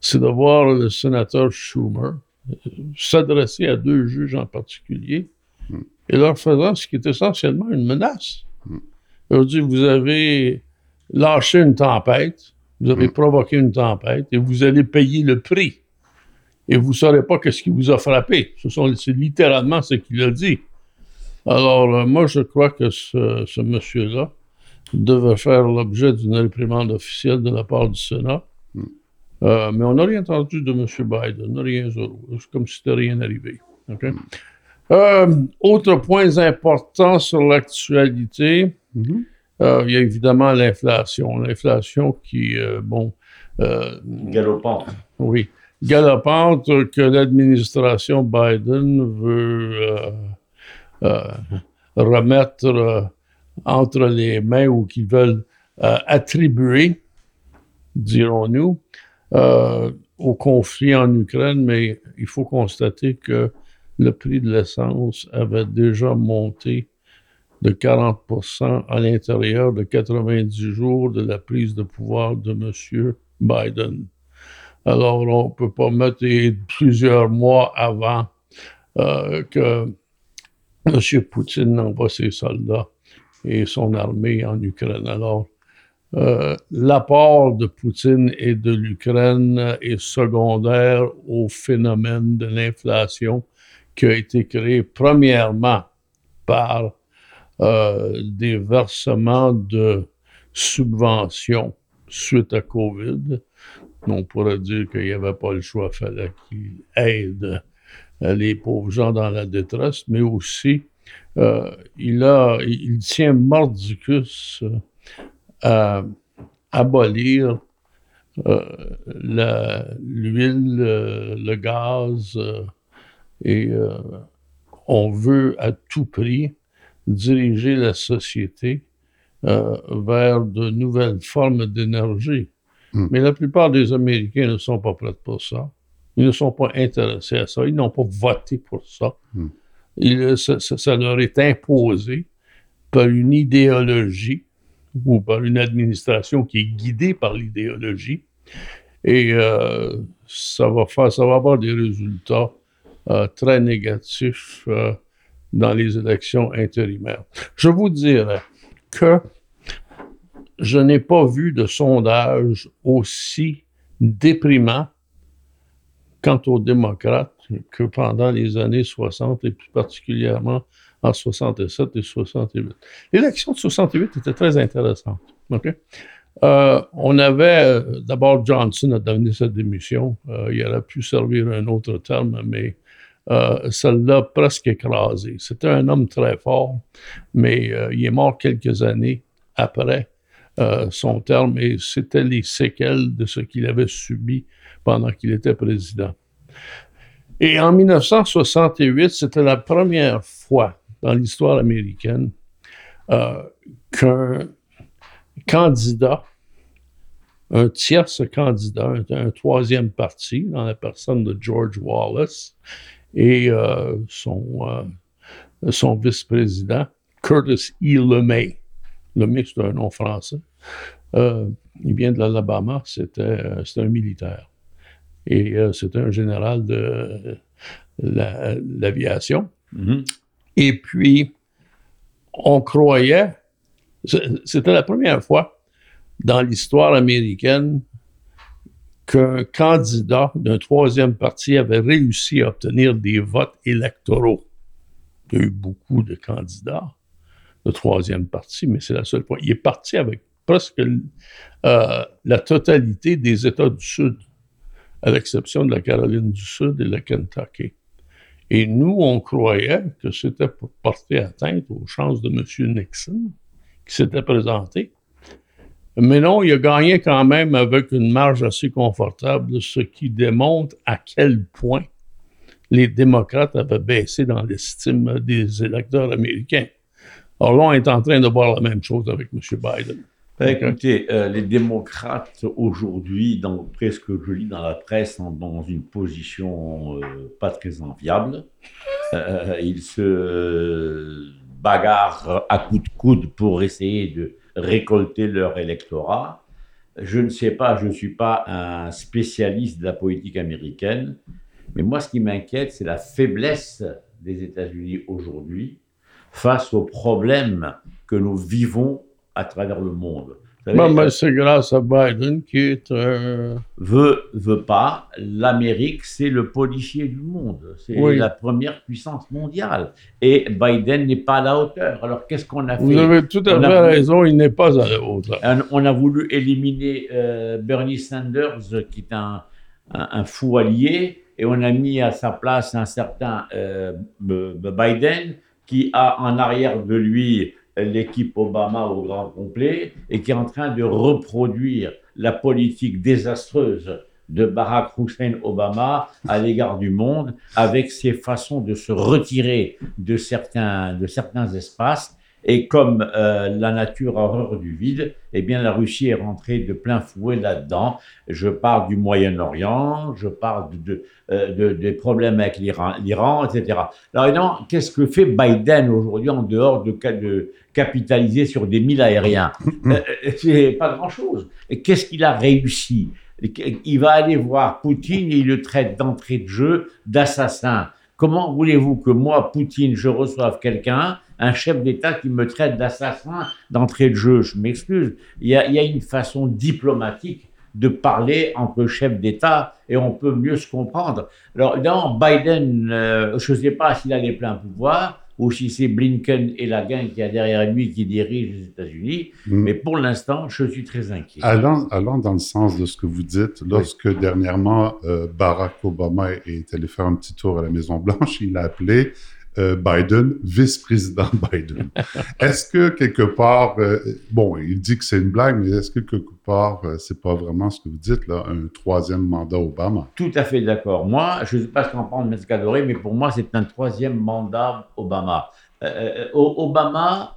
c'est de voir le sénateur Schumer euh, s'adresser à deux juges en particulier et leur faisant ce qui est essentiellement une menace. Il leur dit, vous avez lâché une tempête, vous avez provoqué une tempête et vous allez payer le prix. Et vous ne saurez pas qu'est-ce qui vous a frappé. Ce sont, c'est littéralement ce qu'il a dit. Alors, euh, moi, je crois que ce, ce monsieur-là devait faire l'objet d'une réprimande officielle de la part du Sénat. Euh, mais on n'a rien entendu de M. Biden, rien. C'est comme si c'était rien arrivé. OK? Euh, autres points importants sur l'actualité, Mhm. euh, il y a évidemment l'inflation. L'inflation qui, euh, bon, euh, Galopant. oui, galopante que l'administration Biden veut euh, euh, remettre euh, entre les mains ou qu'ils veulent euh, attribuer, dirons-nous, euh, au conflit en Ukraine, mais il faut constater que le prix de l'essence avait déjà monté de 40% à l'intérieur de 90 jours de la prise de pouvoir de M. Biden. Alors, on ne peut pas mettre plusieurs mois avant euh, que M. Poutine n'envoie ses soldats et son armée en Ukraine. Alors, euh, l'apport de Poutine et de l'Ukraine est secondaire au phénomène de l'inflation qui a été créé premièrement par euh, des versements de subventions suite à COVID. On pourrait dire qu'il n'y avait pas le choix, il fallait qu'il aide euh, les pauvres gens dans la détresse, mais aussi euh, il, a, il tient mordicus euh, à abolir euh, l'huile, le gaz, et on veut à tout prix diriger la société euh, vers de nouvelles formes d'énergie. Mm. Mais la plupart des Américains ne sont pas prêts pour ça. Ils ne sont pas intéressés à ça. Ils n'ont pas voté pour ça. Mm. Il- ça, leur est imposé par une idéologie ou par une administration qui est guidée par l'idéologie. Et euh, ça, va avoir des résultats euh, très négatifs euh, dans les élections intérimaires. Je vous dirais que je n'ai pas vu de sondage aussi déprimant quant aux démocrates que pendant les années 60 et plus particulièrement en 67 et 68. L'élection de 68 était très intéressante. OK? Euh, on avait euh, d'abord Johnson a donné sa démission. Euh, il aurait pu servir un autre terme, mais l'a presque écrasé. C'était un homme très fort, mais il est mort quelques années après son terme et c'était les séquelles de ce qu'il avait subi pendant qu'il était président. Et en 1968, c'était la première fois dans l'histoire américaine euh, qu'un candidat, un tierce candidat, un, troisième parti, dans la personne de George Wallace et euh, son, euh, son vice-président, Curtis E. LeMay. LeMay, c'est un nom français. Il vient de l'Alabama, c'était un militaire. Et euh, c'était un général de euh, la- l'aviation. Mhm. Et puis, on croyait, c'était la première fois dans l'histoire américaine qu'un candidat d'un troisième parti avait réussi à obtenir des votes électoraux. Il y a eu beaucoup de candidats de troisième parti, mais c'est la seule fois. Il est parti avec presque euh, la totalité des États du Sud, à l'exception de la Caroline du Sud et le Kentucky. Et nous, on croyait que c'était pour porter atteinte aux chances de M. Nixon, qui s'était présenté. Mais non, il a gagné quand même avec une marge assez confortable, ce qui démontre à quel point les démocrates avaient baissé dans l'estime des électeurs américains. Alors là, on est en train de voir la même chose avec M. Biden. Ben, écoutez, euh, les démocrates aujourd'hui, dans presque je lis dans la presse, sont dans une position euh, pas très enviable. Euh, ils se bagarrent à coups de coude pour essayer de récolter leur électorat. Je ne sais pas, je ne suis pas un spécialiste de la politique américaine, mais moi, ce qui m'inquiète, c'est la faiblesse des États-Unis aujourd'hui face aux problèmes que nous vivons à travers le monde. Savez, Ben, ben, c'est grâce à Biden qui est euh, veut, veut pas, l'Amérique, c'est le policier du monde. C'est Oui. la première puissance mondiale. Et Biden n'est pas à la hauteur. Alors, qu'est-ce qu'on a fait Vous avez tout à fait voulu- raison, il n'est pas à la hauteur. On- a voulu éliminer euh, Bernie Sanders, qui est un, un- un fou allié, et on a mis à sa place un certain euh, Biden, qui a en arrière de lui l'équipe Obama au grand complet, et qui est en train de reproduire la politique désastreuse de Barack Hussein Obama à l'égard du monde, avec ses façons de se retirer de certains, de certains espaces. Et comme euh, la nature a horreur du vide, eh bien la Russie est rentrée de plein fouet là-dedans. Je parle du Moyen-Orient, je parle de, euh, de- des problèmes avec l'Iran, etc. Alors évidemment, qu'est-ce que fait Biden aujourd'hui en dehors de capitaliser sur des milles aériens <laughs> Euh, euh, C'est pas grand-chose. Qu'est-ce qu'il a réussi? Il va aller voir Poutine et il le traite d'entrée de jeu d'assassin. Comment voulez-vous que moi, Poutine, je reçoive quelqu'un, un chef d'État qui me traite d'assassin d'entrée de jeu? Je m'excuse. Il y, a, il y a une façon diplomatique de parler entre chefs d'État et on peut mieux se comprendre. Alors, dans Biden, euh, je ne sais pas s'il a les pleins pouvoirs ou si c'est Blinken et la gang qui a derrière lui qui dirige les États-Unis, Mm. mais pour l'instant, je suis très inquiet. Allant, allant dans le sens de ce que vous dites, lorsque dernièrement euh, Barack Obama est allé faire un petit tour à la Maison-Blanche, il a appelé euh, Biden vice-président <laughs> Biden. est-ce que quelque part, euh, bon, il dit que c'est une blague, mais est-ce que quelque part, euh, c'est pas vraiment ce que vous dites, là, un troisième mandat Obama? Tout à fait d'accord. Moi, je ne sais pas ce qu'en pense M. Cadoré, mais pour moi, c'est un troisième mandat Obama. Euh, Obama,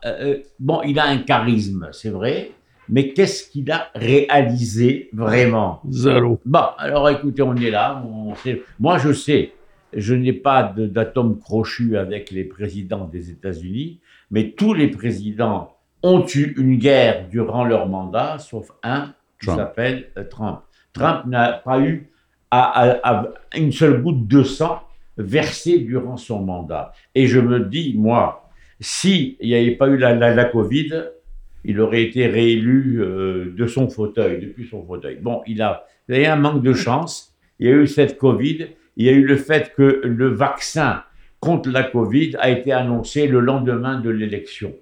bon, il a un charisme, c'est vrai, mais qu'est-ce qu'il a réalisé vraiment? Zéro. Bon, alors écoutez, on est là. on sait- Moi, je sais, je n'ai pas d'atome crochu avec les présidents des États-Unis, mais tous les présidents ont eu une guerre durant leur mandat, sauf un qui s'appelle euh, Trump. Trump n'a pas eu à, à- à une seule goutte de sang versé durant son mandat. Et je me dis, moi, s'il n'y avait pas eu la, la, la Covid, il aurait été réélu euh, de son fauteuil, depuis son fauteuil. Bon, il a, il y a eu un manque de chance. Il y a eu cette Covid. Il y a eu le fait que le vaccin contre la Covid a été annoncé le lendemain de l'élection.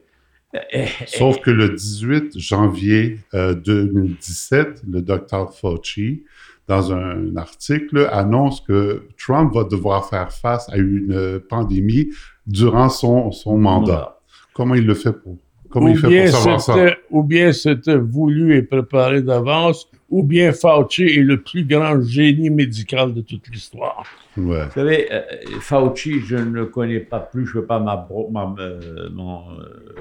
Eh, Sauf que le 18 janvier euh, 2017, le docteur Fauci, dans un article, annonce que Trump va devoir faire face à une euh, pandémie durant son, son mandat. Comment il le fait pour, comment Ou il fait pour savoir ça? ou bien c'était voulu et préparé d'avance, ou bien Fauci est le plus grand génie médical de toute l'histoire. Ouais. Vous savez, euh, Fauci, je ne le connais pas plus, je ne veux pas euh, euh,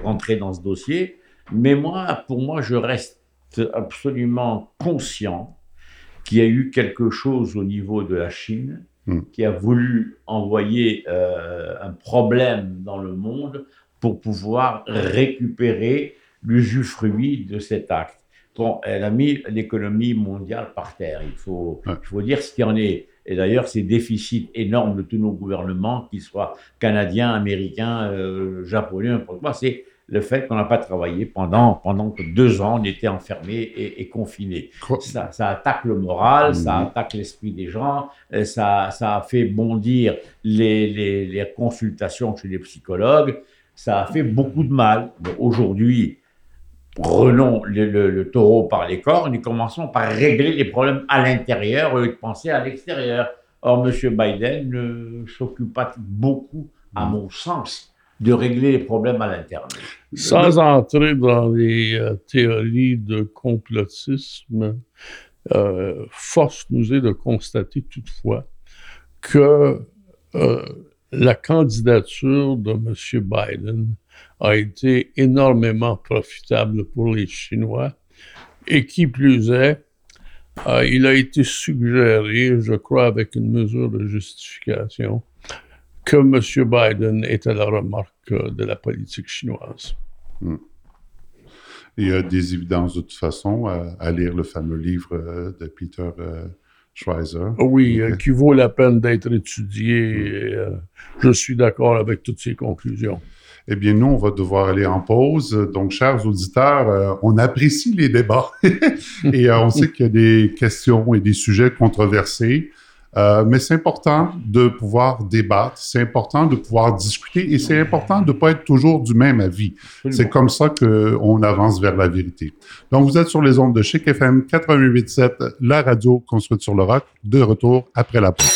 rentrer dans ce dossier, mais moi, pour moi, je reste absolument conscient qu'il y a eu quelque chose au niveau de la Chine Hmm. qui a voulu envoyer euh, un problème dans le monde pour pouvoir récupérer l'usufruit de cet acte. Bon, elle a mis l'économie mondiale par terre. Il faut, Ouais. il faut dire ce qu'il en est. Et d'ailleurs, ces déficits énormes de tous nos gouvernements, qu'ils soient canadiens, américains, euh, japonais, n'importe quoi, c'est le fait qu'on n'a pas travaillé pendant, pendant que deux ans, on était enfermés et, et confinés. Ça, ça attaque le moral, ça Mhm. attaque l'esprit des gens, euh, ça, ça a fait bondir les, les, les consultations chez les psychologues, ça a fait beaucoup de mal. Aujourd'hui, prenons le, le- le taureau par les cornes et commençons par régler les problèmes à l'intérieur au lieu de penser à l'extérieur. Or, M. Biden ne s'occupe pas beaucoup, à mon sens, de régler les problèmes à l'intérieur. Sans entrer dans les euh, théories de complotisme, euh, force nous est de constater toutefois que euh, la candidature de M. Biden a été énormément profitable pour les Chinois. Et qui plus est, euh, il a été suggéré, je crois avec une mesure de justification, que M. Biden est à la remarque euh, de la politique chinoise. Il y a des évidences de toute façon à, à lire le fameux livre euh, de Peter euh, Schweizer. Oui, euh, qui vaut la peine d'être étudié. et, euh, je suis d'accord avec toutes ces conclusions. Eh bien, nous, on va devoir aller en pause. Donc, chers auditeurs, euh, on apprécie les débats <laughs> et euh, on sait qu'il y a des questions et des sujets controversés. Euh, mais c'est important de pouvoir débattre, c'est important de pouvoir discuter et c'est important de ne pas être toujours du même avis. C'est comme ça qu'on avance vers la vérité. Donc, vous êtes sur les ondes de Chic FM 88.7, la radio construite sur le rock, de retour après la pause.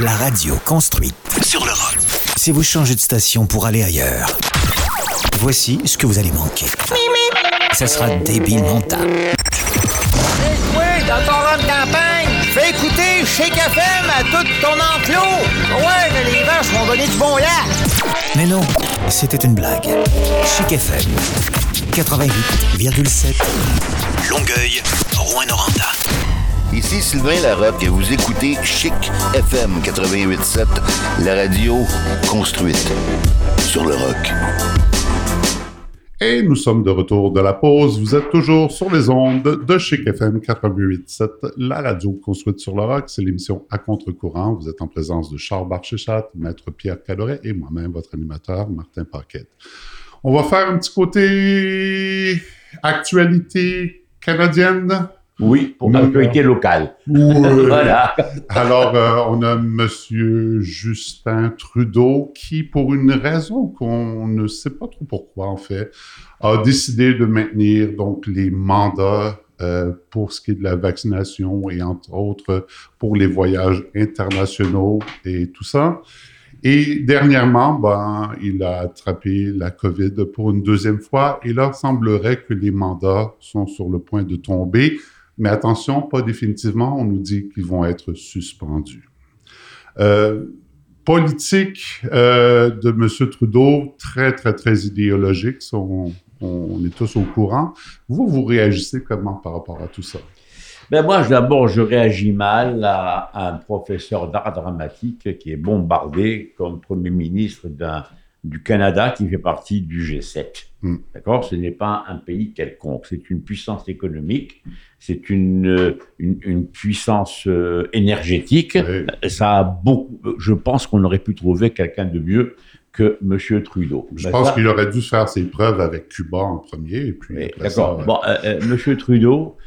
La radio construite. sur le rock. Si vous changez de station pour aller ailleurs, voici ce que vous allez manquer. Ça sera débile mental. Oui, dans ton rang de campagne, fais écouter Chic FM à tout ton enclos. Ouais, mais les vaches vont donner du bon lait. Mais non, c'était une blague. Chic FM 88,7. Longueuil, Rouen-Noranda. Ici Sylvain Larocque et vous écoutez Chic FM 88.7, la radio construite sur le rock. Et nous sommes de retour de la pause. Vous êtes toujours sur les ondes de Chic FM 88.7, la radio construite sur le rock. C'est l'émission à contre-courant. Vous êtes en présence de Charles Barchéchat, Maître Pierre Cadoret et moi-même, votre animateur, Martin Paquette. On va faire un petit côté actualité canadienne. Oui, pour l'actualité locale. <laughs> Voilà. Alors, euh, on a Monsieur Justin Trudeau qui, pour une raison qu'on ne sait pas trop pourquoi, en fait, a décidé de maintenir donc les mandats euh, pour ce qui est de la vaccination et entre autres pour les voyages internationaux et tout ça. Et dernièrement, ben, il a attrapé la COVID pour une deuxième fois et là, semblerait que les mandats sont sur le point de tomber. Mais attention, pas définitivement, on nous dit qu'ils vont être suspendus. Euh, politique euh, de M. Trudeau, très, très, très idéologique, on, est tous au courant. Vous, vous réagissez comment par rapport à tout ça? Ben moi, d'abord, je réagis mal à un professeur d'art dramatique qui est bombardé comme Premier ministre d'un- du Canada qui fait partie du G7. Mm. D'accord? Ce n'est pas un pays quelconque. C'est une puissance économique, c'est une, euh, une, une puissance euh, énergétique. Ça a beaucoup. Je pense qu'on aurait pu trouver quelqu'un de mieux que Monsieur Trudeau. Je Ben, pense qu'il aurait dû faire ses preuves avec Cuba en premier. Et puis D'accord. Bon, euh, euh, Monsieur Trudeau, euh,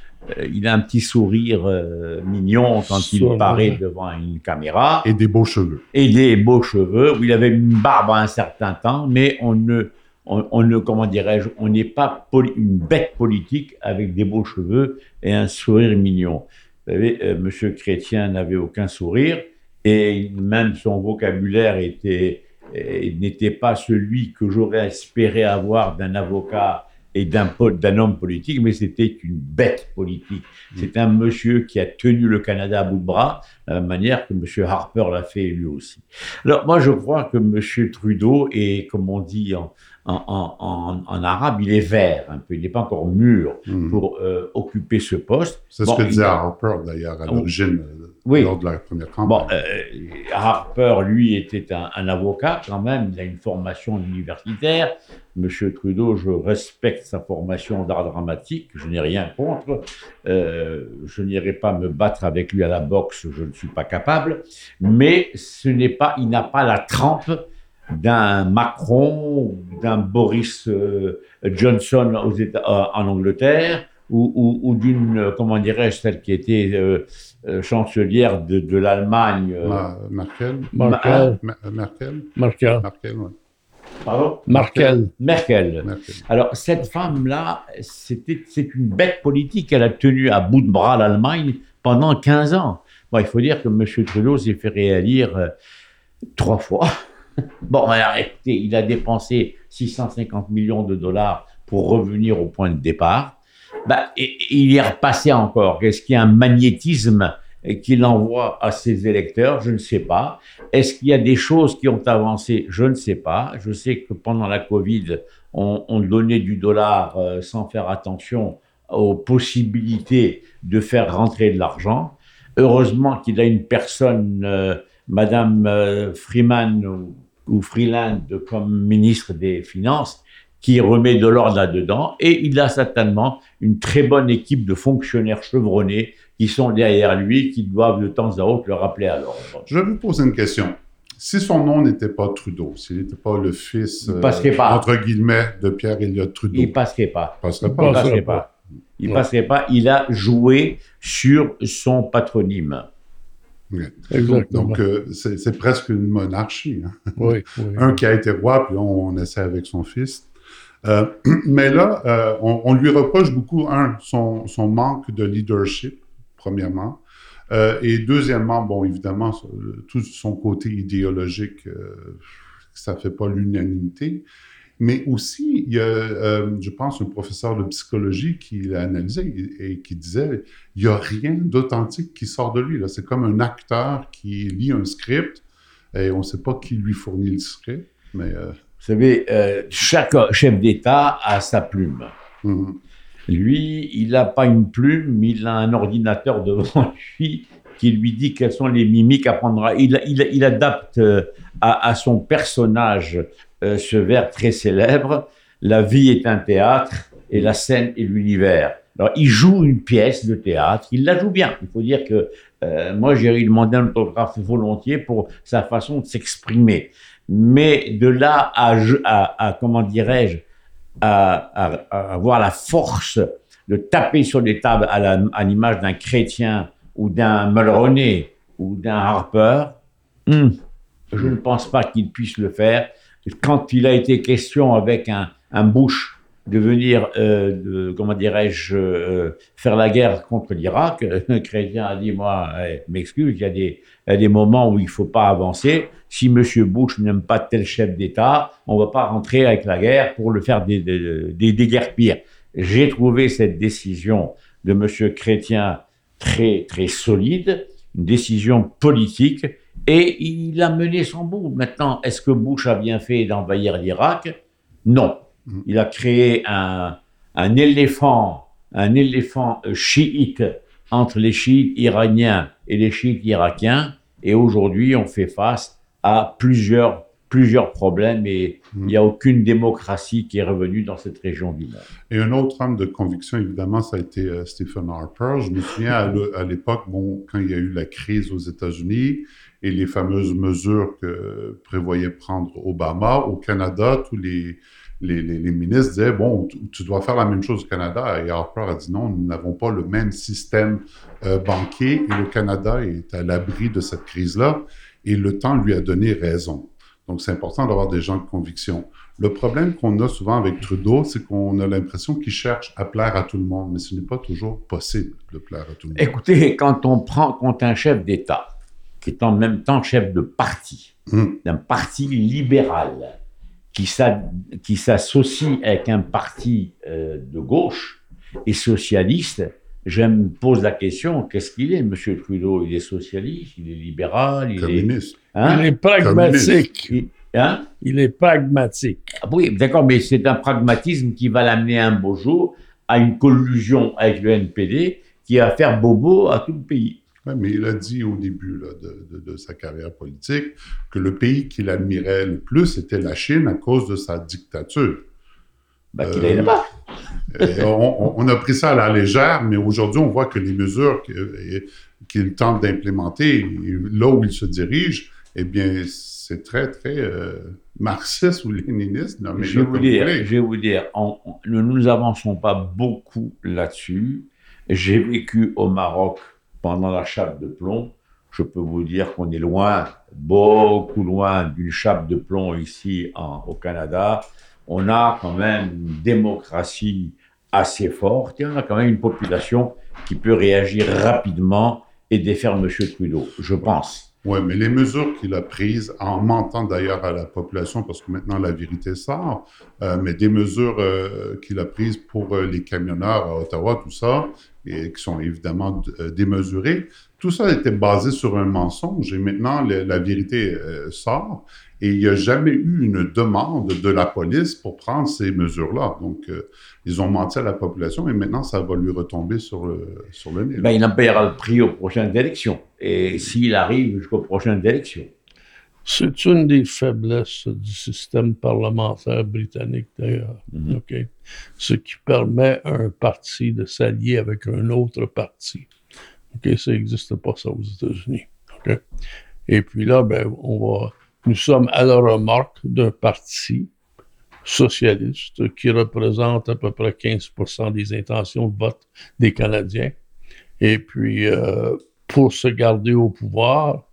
il a un petit sourire euh, mignon quand il paraît devant une caméra Et des beaux cheveux. et des beaux cheveux. Il avait une barbe à un certain temps, mais on ne, on, on ne, comment dirais-je, on n'est pas une bête politique avec des beaux cheveux et un sourire mignon. Vous savez, euh, Monsieur Chrétien n'avait aucun sourire et même son vocabulaire était n'était pas celui que j'aurais espéré avoir d'un avocat et d'un homme politique, mais c'était une bête politique. C'est un monsieur qui a tenu le Canada à bout de bras, de la manière que monsieur Harper l'a fait lui aussi. Alors moi, je crois que monsieur Trudeau est, comme on dit en, en, en, en, en arabe, il est vert un peu, il n'est pas encore mûr Mhm. pour euh, occuper ce poste. C'est Bon, ce que disait a- Harper d'ailleurs à Oh. l'origine Oui. lors de la première campagne. Bon, euh, Harper, lui, était un, un avocat quand même, il a une formation universitaire. Monsieur Trudeau, je respecte sa formation d'art dramatique, je n'ai rien contre. Euh, je n'irai pas me battre avec lui à la boxe, je ne suis pas capable. Mais ce n'est pas, il n'a pas la trempe d'un Macron, ou d'un Boris euh, Johnson aux États, euh, en Angleterre, ou, ou- ou d'une, euh, comment dirais-je, celle qui était euh, euh, chancelière de, de l'Allemagne. euh, Ma- Merkel? Ma- Merkel? Markel. Merkel, ouais. pardon? Merkel. Merkel. Alors, cette femme-là, c'était, c'est une bête politique. Elle a tenu à bout de bras l'Allemagne pendant 15 ans. Bon, il faut dire que M. Trudeau s'est fait réélire euh, trois fois. <laughs> bon, écoutez, il a dépensé 650 millions de dollars pour revenir au point de départ. Bah, il est repassé encore. Est-ce qu'il y a un magnétisme qu'il envoie à ses électeurs? Je ne sais pas. Est-ce qu'il y a des choses qui ont avancé? Je ne sais pas. Je sais que pendant la Covid, on, on donnait du dollar euh, sans faire attention aux possibilités de faire rentrer de l'argent. Heureusement qu'il a une personne, euh, Madame euh, Freeman ou Freeland, comme ministre des Finances, qui remet de l'ordre là-dedans. Et il a certainement une très bonne équipe de fonctionnaires chevronnés qui sont derrière lui, qui doivent de temps à autre le rappeler à l'ordre. Je vais vous poser une question. Si son nom n'était pas Trudeau, s'il n'était pas le fils, Il pas. entre guillemets, de Pierre Elliott Trudeau, Il passerait pas. il passerait Il pas. passerait pas. Il passerait pas. Il a joué sur son patronyme. Ouais. Exactement. Donc, euh, c'est c'est presque une monarchie. hein. oui, oui. <laughs> Un qui a été roi, puis on, on essaie avec son fils. Euh, <clears throat> mais là, euh, on, lui reproche beaucoup, un, son, manque de leadership, premièrement. Euh, et deuxièmement, bon, évidemment, tout son côté idéologique, ça fait pas l'unanimité. Mais aussi, il y a, je pense, un professeur de psychologie qui l'a analysé et, qui disait il n'y a rien d'authentique qui sort de lui. C'est comme un acteur qui lit un script et on ne sait pas qui lui fournit le script. Mais Vous savez, euh, chaque chef d'État a sa plume. mhm. Lui, il n'a pas une plume, il a un ordinateur devant <laughs> lui qui lui dit quelles sont les mimiques à prendre. Il, il, il adapte euh, à, à son personnage euh, ce vers très célèbre La vie est un théâtre et la scène est l'univers. Alors, il joue une pièce de théâtre, il la joue bien. Il faut dire que euh, moi, j'ai demandé un autographe volontiers pour sa façon de s'exprimer. Mais de là à, je- à, à comment dirais-je, à, avoir la force de taper sur des tables à l'image d'un chrétien ou d'un Mulroney ou d'un Harper, hmm, je ne pense pas qu'il puisse le faire. Quand il a été question avec un, un Bush de venir, euh, de, comment dirais-je, euh, faire la guerre contre l'Irak, <laughs> le chrétien a dit, moi, eh, m'excuse, il y, a des, y a des moments où il ne faut pas avancer. Si M. Bush n'aime pas tel chef d'État, on ne va pas rentrer avec la guerre pour le faire des, des, des, des guerres pires. J'ai trouvé cette décision de M. Chrétien très, très solide, une décision politique, et il a mené son bout. Maintenant, est-ce que Bush a bien fait d'envahir l'Irak? Non. Il a créé un, un éléphant, un éléphant chiite entre les chiites iraniens et les chiites irakiens, et aujourd'hui, on fait face à plusieurs, plusieurs problèmes, et il n'y a aucune démocratie qui est revenue dans cette région du monde. Et un autre homme de conviction, évidemment, ça a été euh, Stephen Harper. Je me souviens à l'époque, bon, quand il y a eu la crise aux États-Unis et les fameuses mesures que prévoyait prendre Obama, au Canada, tous les, les, les- les ministres disaient, bon, tu, tu dois faire la même chose au Canada. Et Harper a dit non, nous n'avons pas le même système euh, banquier et le Canada est à l'abri de cette crise-là. Et le temps lui a donné raison. Donc, c'est important d'avoir des gens de conviction. Le problème qu'on a souvent avec Trudeau, c'est qu'on a l'impression qu'il cherche à plaire à tout le monde, mais ce n'est pas toujours possible de plaire à tout le monde. Écoutez, quand on prend quand un chef d'État, qui est en même temps chef de parti, Hum, d'un parti libéral, qui s'a- qui s'associe avec un parti euh, de gauche et socialiste, je me pose la question, qu'est-ce qu'il est, Monsieur Trudeau? Il est socialiste, il est libéral, il est... Communiste. Hein? Il est pragmatique. Il- hein? Il est pragmatique. Ah oui, d'accord, mais c'est un pragmatisme qui va l'amener un beau jour à une collusion avec le NPD qui va faire bobo à tout le pays. Mais il a dit au début là, de, de- de sa carrière politique que le pays qu'il admirait le plus était la Chine à cause de sa dictature. Qu'il Euh, là-bas. Et on, on- a pris ça à la légère, mais aujourd'hui, on voit que les mesures que- qu'il tente d'implémenter, là où il se dirige, eh bien, c'est très, très euh, marxiste ou léniniste. Non, mais Je vais vous dire, voulez. je vais vous dire, on- on- nous nous avançons pas beaucoup là-dessus. J'ai vécu au Maroc pendant la chape de plomb. Je peux vous dire qu'on est loin, beaucoup loin d'une chape de plomb ici au Canada. On a quand même une démocratie assez forte et on a quand même une population qui peut réagir rapidement et défaire M. Trudeau, je pense. Oui, mais les mesures qu'il a prises, en mentant d'ailleurs à la population, parce que maintenant la vérité sort, euh, mais des mesures euh, qu'il a prises pour euh, les camionneurs à Ottawa, tout ça, et qui sont évidemment euh, démesurés. Tout ça était basé sur un mensonge et maintenant la vérité euh, sort et il n'y a jamais eu une demande de la police pour prendre ces mesures-là. Donc, euh, ils ont menti à la population et maintenant ça va lui retomber sur le, sur le nez. Ben, il en paiera le prix aux prochaines élections. Et s'il arrive jusqu'aux prochaines élections. C'est une des faiblesses du système parlementaire britannique, d'ailleurs. Mhm. OK? Ce qui permet à un parti de s'allier avec un autre parti. OK? Ça n'existe pas, ça, aux États-Unis. OK? Et puis là, ben, on va, nous sommes à la remorque d'un parti socialiste qui représente à peu près 15% des intentions de vote des Canadiens. Et puis, euh, pour se garder au pouvoir,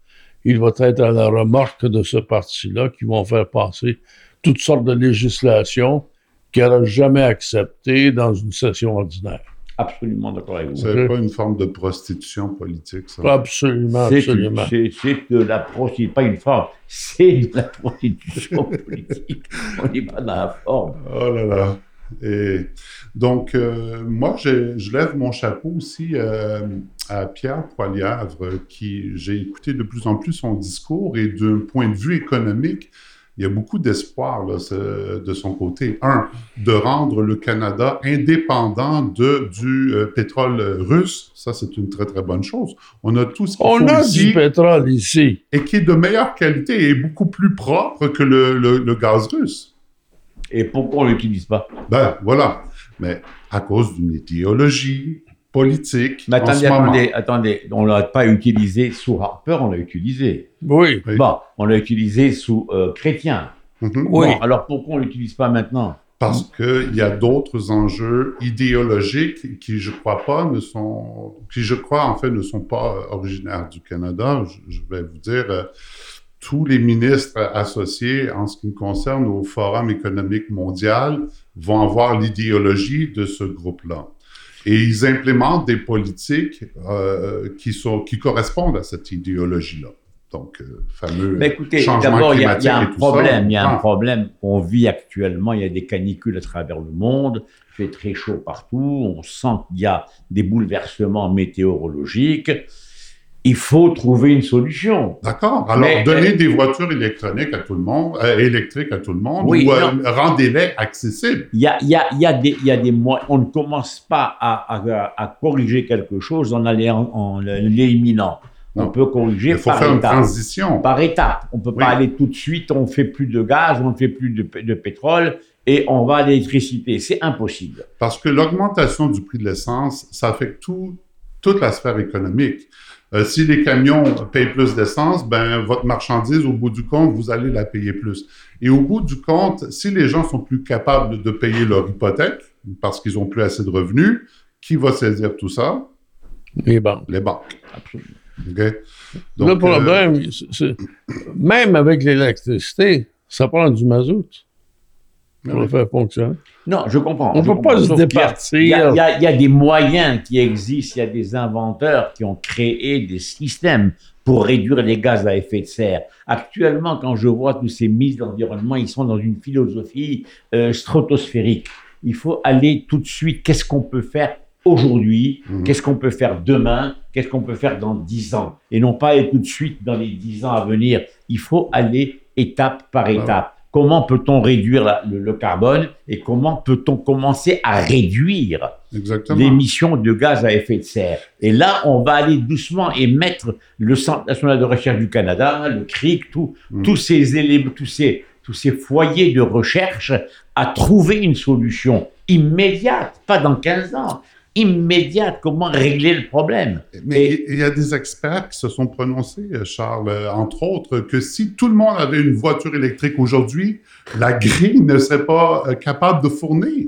il va être à la remorque de ce parti-là qui vont faire passer toutes sortes de législations qu'il n'aurait jamais acceptées dans une session ordinaire. Absolument d'accord avec vous. C'est pas une forme de prostitution politique, ça? Absolument, absolument. c'est de la prostitution, pas une forme, c'est de la prostitution <laughs> politique. On n'est pas dans la forme. Oh là là. Et donc, euh, moi, je, lève mon chapeau aussi euh, à Pierre Poilièvre, qui j'ai écouté de plus en plus son discours et d'un point de vue économique, il y a beaucoup d'espoir de son côté. Un, de rendre le Canada indépendant de, du euh, pétrole russe. Ça, c'est une très, très bonne chose. On a tout ce qu'il On faut a ici du pétrole ici. et qui est de meilleure qualité et beaucoup plus propre que le, le- le gaz russe. Et pourquoi on ne l'utilise pas? Ben, voilà. Mais à cause d'une idéologie politique. Mais en attendez, moment. attendez, on ne l'a pas utilisé sous Harper, on l'a utilisé. Oui. Oui. Bon, on l'a utilisé sous euh, Chrétien. Mhm. Oui. Bon, alors pourquoi on ne l'utilise pas maintenant? Parce qu'il y a d'autres enjeux idéologiques qui, je crois pas, ne sont, qui, je crois, en fait, ne sont pas originaires du Canada. Je, je vais vous dire, euh, tous les ministres associés, en ce qui me concerne, au Forum économique mondial, vont avoir l'idéologie de ce groupe-là. Et ils implémentent des politiques euh, qui, sont, qui correspondent à cette idéologie-là. Donc, euh, fameux Mais écoutez, d'abord, il y a, il y a un problème. Il y a un Ah. problème qu'on vit actuellement. Il y a des canicules à travers le monde. Il fait très chaud partout. On sent qu'il y a des bouleversements météorologiques. Il faut trouver une solution. D'accord. Alors, Mais, donnez euh, des voitures électroniques à tout le monde, euh, électriques à tout le monde, Oui, ou euh, rendez-les accessibles. Il y a, il y a, il y a des, il y a des moyens. On ne commence pas à, à, à corriger quelque chose en en, en l'éliminant. On Non. peut corriger Il faut par faire une transition. Par étapes. On peut pas aller tout de suite, on fait plus de gaz, on ne fait plus de, pétrole et on va à l'électricité. C'est impossible. Parce que l'augmentation du prix de l'essence, ça affecte tout, toute la sphère économique. Euh, si les camions payent plus d'essence, ben votre marchandise, au bout du compte, vous allez la payer plus. Et au bout du compte, si les gens sont plus capables de payer leur hypothèque parce qu'ils ont plus assez de revenus, qui va saisir tout ça? Les banques. Les banques. Absolument. OK? le Donc, euh, problème, c'est- c'est- même avec l'électricité, ça prend du mazout pour Oui. le faire fonctionner. Non, je comprends. On je peut comprends. pas se départir. Il y, a, il y a- il y a des moyens qui existent, il y a des inventeurs qui ont créé des systèmes pour réduire les gaz à effet de serre. Actuellement, quand je vois tous ces mises d'environnement, ils sont dans une philosophie euh, stratosphérique. Il faut aller tout de suite, qu'est-ce qu'on peut faire aujourd'hui, Mhm. qu'est-ce qu'on peut faire demain, qu'est-ce qu'on peut faire dans 10 ans, et non pas aller tout de suite dans les 10 ans à venir. Il faut aller étape par étape. Comment peut-on réduire la- le, le carbone et comment peut-on commencer à réduire l'émission de gaz à effet de serre? Et là, on va aller doucement et mettre le Centre national de recherche du Canada, le CRIC, tout- Mm. tous ces éléments, tous ces, tous ces foyers de recherche à trouver une solution immédiate, pas dans 15 ans, immédiate, comment régler le problème. Mais il y a des experts qui se sont prononcés, euh, Charles, euh, entre autres, que si tout le monde avait une voiture électrique aujourd'hui, la grille ne serait pas euh, capable de fournir.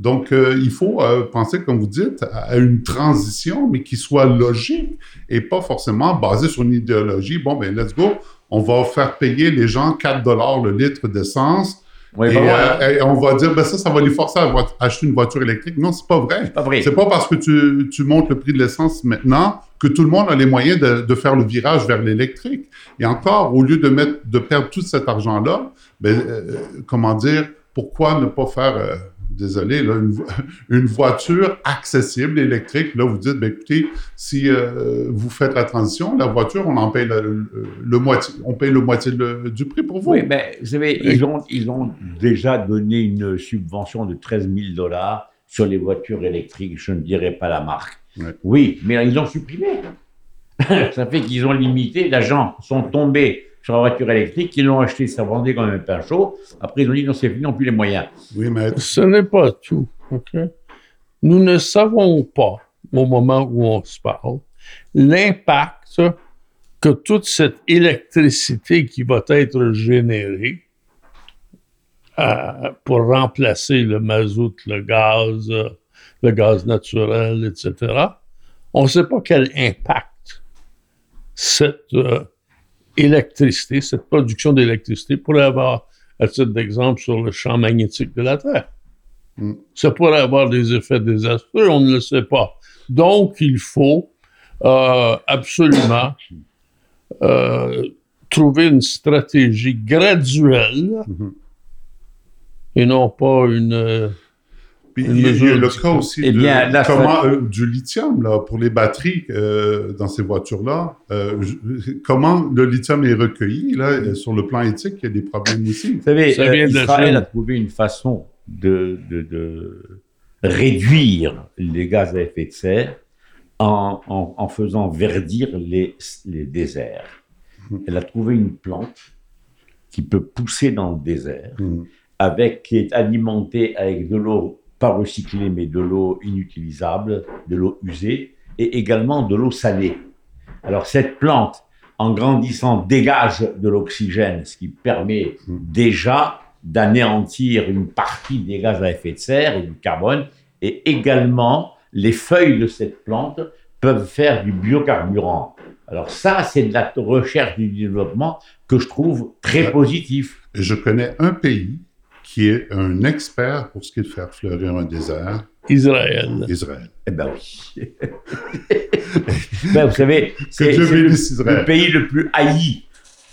Donc, euh, il faut euh, penser, comme vous dites, à à une transition, mais qui soit logique et pas forcément basée sur une idéologie. Bon, ben, let's go, on va faire payer les gens 4 dollars le litre d'essence. Et, euh, et on va dire, ben ça, ça va les forcer à acheter une voiture électrique. Non, c'est pas vrai. C'est pas vrai. C'est pas parce que tu, tu montes le prix de l'essence maintenant que tout le monde a les moyens de, de faire le virage vers l'électrique. Et encore, au lieu de mettre, de perdre tout cet argent-là, ben, euh, comment dire, pourquoi ne pas faire euh, désolé, là, une, vo- <laughs> une voiture accessible, électrique. Là, vous dites, ben, écoutez, si euh, vous faites la transition, la voiture, on en paye le, le- le moitié, on paye le moitié du prix pour vous. Oui, mais vous savez, ils ont, ils ont déjà donné une subvention de 13 000 dollars sur les voitures électriques. Je ne dirai pas la marque. Ouais. Oui, mais ils ont supprimé. <laughs> ça fait qu'ils ont limité. Les gens sont tombés sur la voiture électrique, ils l'ont acheté, ça vendait comme un pain chaud. Après, ils ont dit non, c'est fini, on plus les moyens. Oui, maître. Ce n'est pas tout. OK? Nous ne savons pas, au moment où on se parle, l'impact que toute cette électricité qui va être générée euh, pour remplacer le mazout, le gaz, le gaz naturel, etc., on ne sait pas quel impact cette euh, électricité, cette production d'électricité pourrait avoir, à titre d'exemple, sur le champ magnétique de la Terre. Mm. Ça pourrait avoir des effets désastreux, on ne le sait pas. Donc, il faut euh, absolument euh, trouver une stratégie graduelle Mhm. et non pas une... Puis il y a, le du- cas aussi Eh de, bien, là, ça- comment, euh, du lithium là, pour les batteries euh, dans ces voitures-là. Euh, comment le lithium est recueilli là, sur le plan éthique, il y a des problèmes aussi. Vous savez, euh, Israël a trouvé une façon de, de- de réduire les gaz à effet de serre en, en- en faisant verdir les, les déserts. Elle a trouvé une plante qui peut pousser dans le désert, Mm. avec, qui est alimentée avec de l'eau pas recyclée, mais de l'eau inutilisable, de l'eau usée, et également de l'eau salée. Alors cette plante, en grandissant, dégage de l'oxygène, ce qui permet déjà d'anéantir une partie des gaz à effet de serre et du carbone, et également les feuilles de cette plante peuvent faire du biocarburant. Alors ça, c'est de la recherche du développement que je trouve très positif. Je connais un pays qui est un expert pour ce qui est de faire fleurir un désert, Israël. Israël. Eh ben oui. <laughs> ben, vous savez, c'est le, pays le plus haï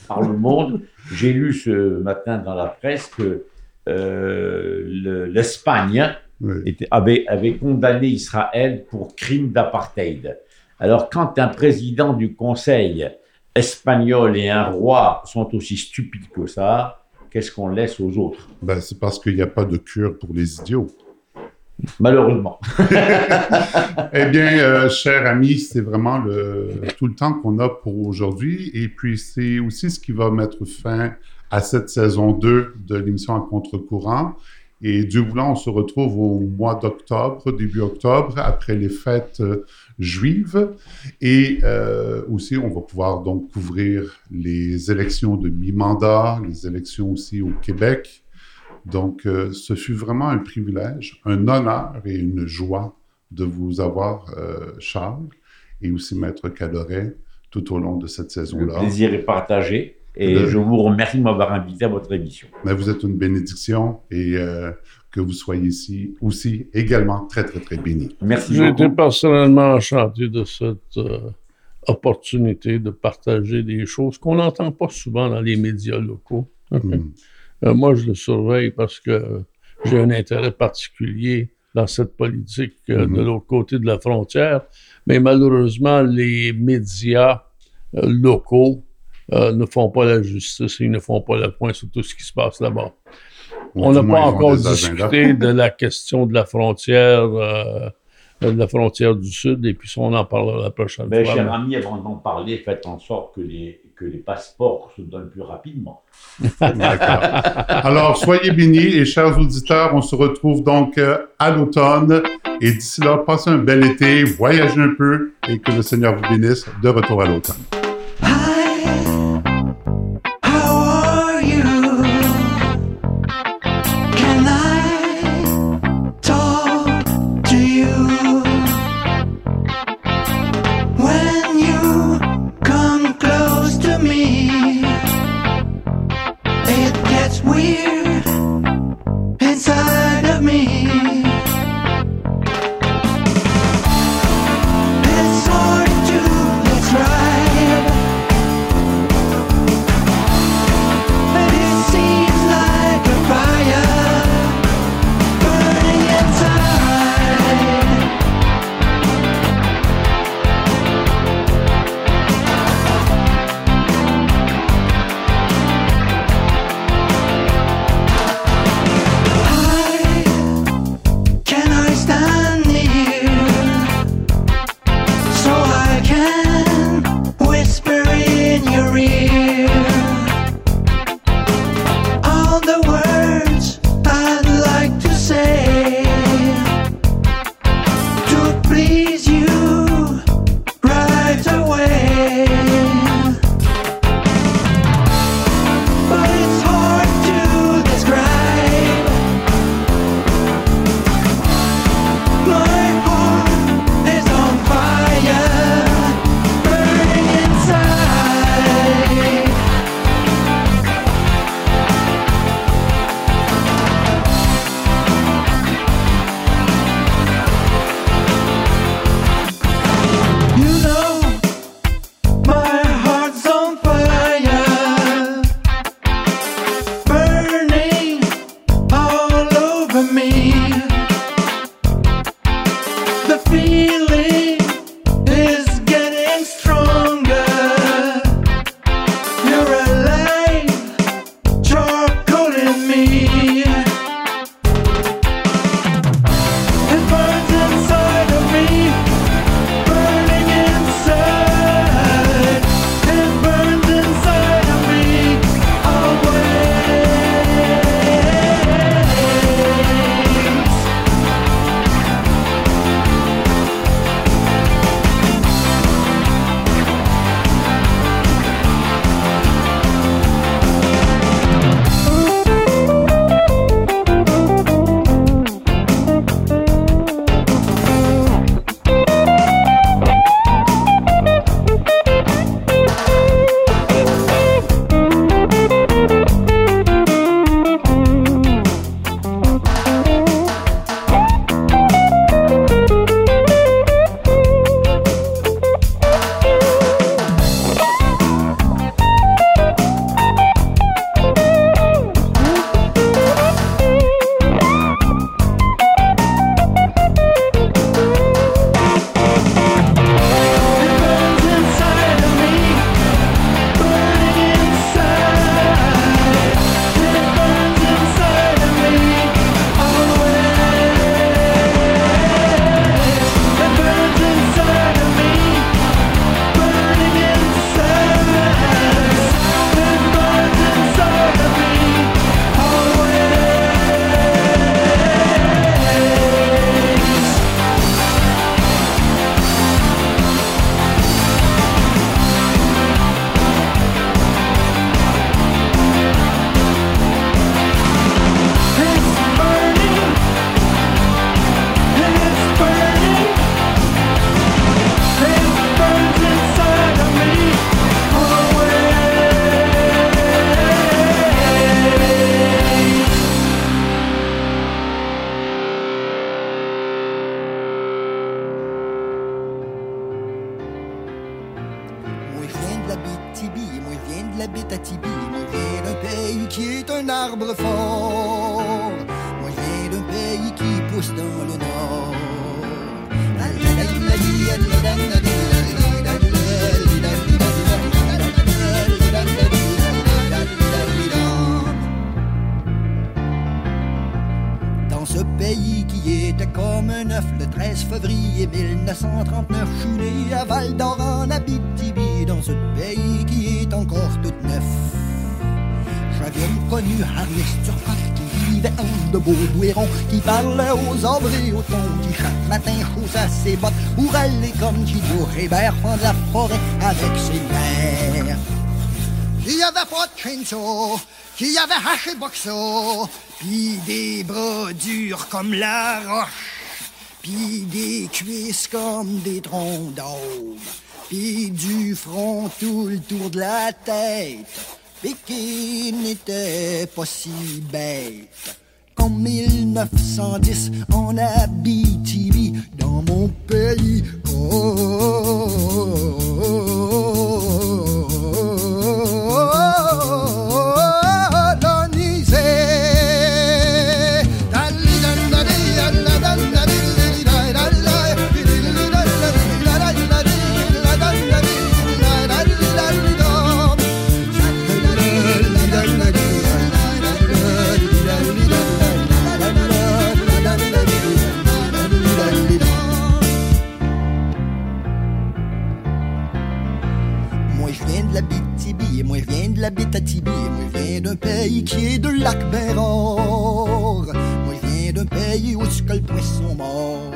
par le monde. J'ai lu ce matin dans la presse que euh, le- l'Espagne Oui. était- avait, avait condamné Israël pour crime d'apartheid. Alors, quand un président du Conseil espagnol et un roi sont aussi stupides que ça, qu'est-ce qu'on laisse aux autres? Ben, c'est parce qu'il n'y a pas de cure pour les idiots. Malheureusement. <laughs> Eh bien, euh, cher ami, c'est vraiment le, tout le temps qu'on a pour aujourd'hui. Et puis, c'est aussi ce qui va mettre fin à cette saison 2 de l'émission En contre-courant. Et Dieu voulant, on se retrouve au mois d'octobre, début octobre, après les fêtes juives. Et euh, aussi, on va pouvoir donc couvrir les élections de mi-mandat, les élections aussi au Québec. Donc, euh, ce fut vraiment un privilège, un honneur et une joie de vous avoir, euh, Charles, et aussi Maître Cadoret, tout au long de cette Le saison-là. plaisir est partagé. Et Le- je vous remercie de m'avoir invité à votre émission. Mais vous êtes une bénédiction et euh, que vous soyez ici aussi également très, très, très béni. Merci J'ai été personnellement enchanté de cette euh, opportunité de partager des choses qu'on n'entend pas souvent dans les médias locaux. Mm. <laughs> Euh, moi, je le surveille parce que j'ai un intérêt particulier dans cette politique euh, de l'autre côté de la frontière. Mais malheureusement, les médias euh, locaux euh, ne font pas la justice et ils ne font pas le point sur tout ce qui se passe là-bas. On n'a pas encore discuté de la question de la frontière, euh, de la frontière du Sud, et puis ça, on en parlera la prochaine Mais fois. cher ami, avant d'en parler, faites en sorte que les, que les passeports se donnent plus rapidement. <laughs> D'accord. Alors, soyez bénis et chers auditeurs, on se retrouve donc euh, à l'automne. Et d'ici là, passez un bel été, voyagez un peu et que le Seigneur vous bénisse de retour à l'automne. Fort. Moi pays qui pousse dans le nord. Dans ce pays qui était comme un œuf le 13 février 1939, je suis né à Val d'Or en Abitibi, dans ce pays qui est encore tout neuf. J'avais connu Harris Turcotte qui vivait en de beaux douairons, qui parlait aux arbres et aux tons, qui chaque matin chaussa ses bottes pour aller comme Guido Hébert prendre la forêt avec ses mères. Qui avait pas de chainsaw, qui avait haché boxo, puis des bras durs comme la roche, puis des cuisses comme des troncs d'aubre, puis du front tout le tour de la tête, et qui n'était pas si bête. En 1910, en Abitibi, dans mon pays, colonisé. De la Bétatibi, moi je viens d'un pays qui est de lac Bérard. Moi je viens d'un pays où ce que le poisson mort.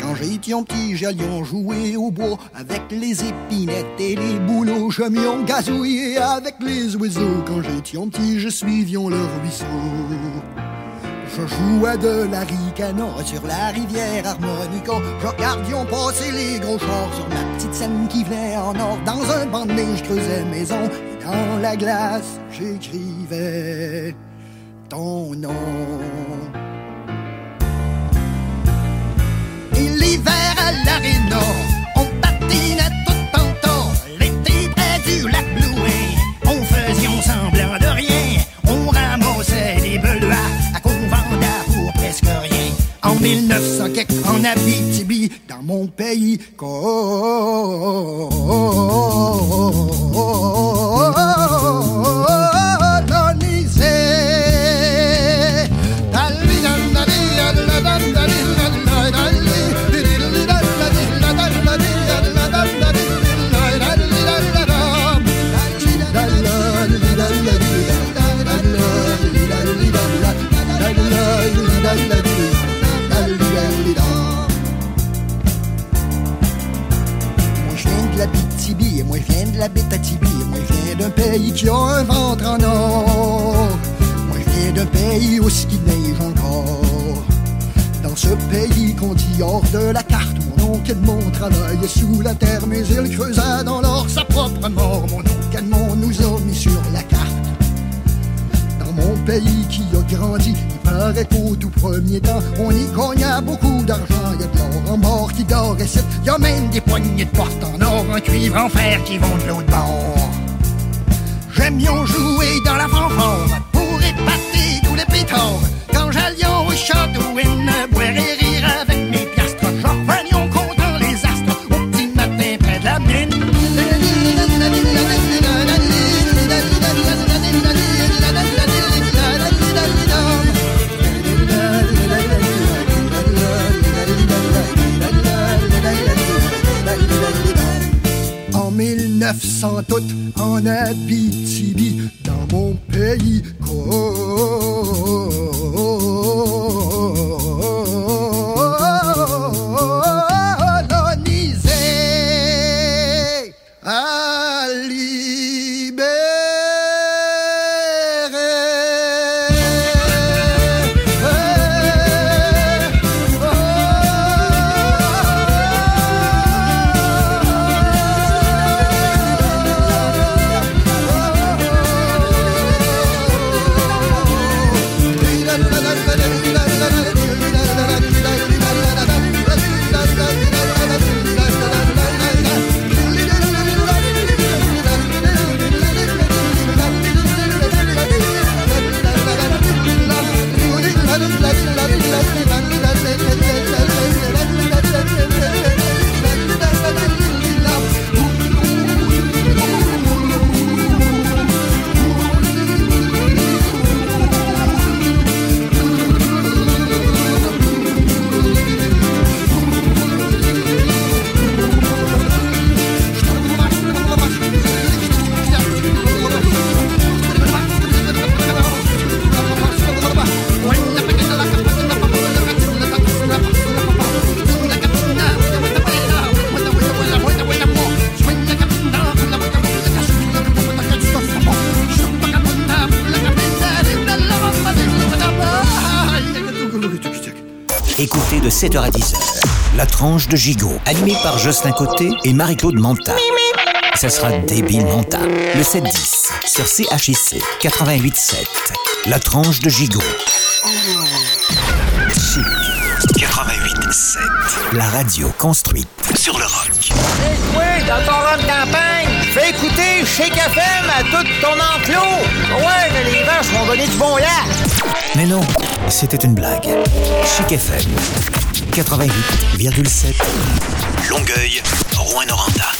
Quand j'étais un petit, j'allions jouer au bois avec les épinettes et les bouleaux. Je m'y gazouillé avec les oiseaux. Quand j'étais un petit, je suivions leur ruisseau. Je jouais de la sur la rivière harmonica. Je regardions passer les gros chars sur ma petite scène qui venait en or. Dans un banc de neige, je creusais maison. Et dans la glace, j'écrivais ton nom. Et l'hiver à l'aréna, En 1900, quelque, en Abitibi, dans mon pays, colonisé. Moi je viens d'un pays qui a un ventre en or. Moi je viens d'un pays où ski neige encore. Dans ce pays qu'on dit hors de la carte, mon oncle Edmond travaillait sous la terre, mais il creusa dans l'or sa propre mort. Mon oncle Edmond nous a mis sur pays qui a grandi, il paraît qu'au tout premier temps, on y gagna beaucoup d'argent. Il y a de l'or en mort qui dort et il y a même des poignées de porte en or, en cuivre, en fer qui vont de l'autre bord. J'aime jouer dans la fanfare pour épater tous les pétards. Quand j'allions au château et ne boire et rire avec 1900 tout en Abitibi, dans mon pays 7h à 10h. La tranche de gigot, animée par Jocelyn Côté et Marie-Claude Monta. Ça sera débile Monta. Le 7-10 sur CHIC 88.7. La tranche de gigot. Chic. 88.7. La radio construite Sur le rock. Toi, dans ton campagne, fais écouter Chic FM à tout ton enclos. Ouais, mais les vaches vont donner du bon lait. Mais non, c'était une blague. Chic FM 88,7. Longueuil, Rouen-Noranda.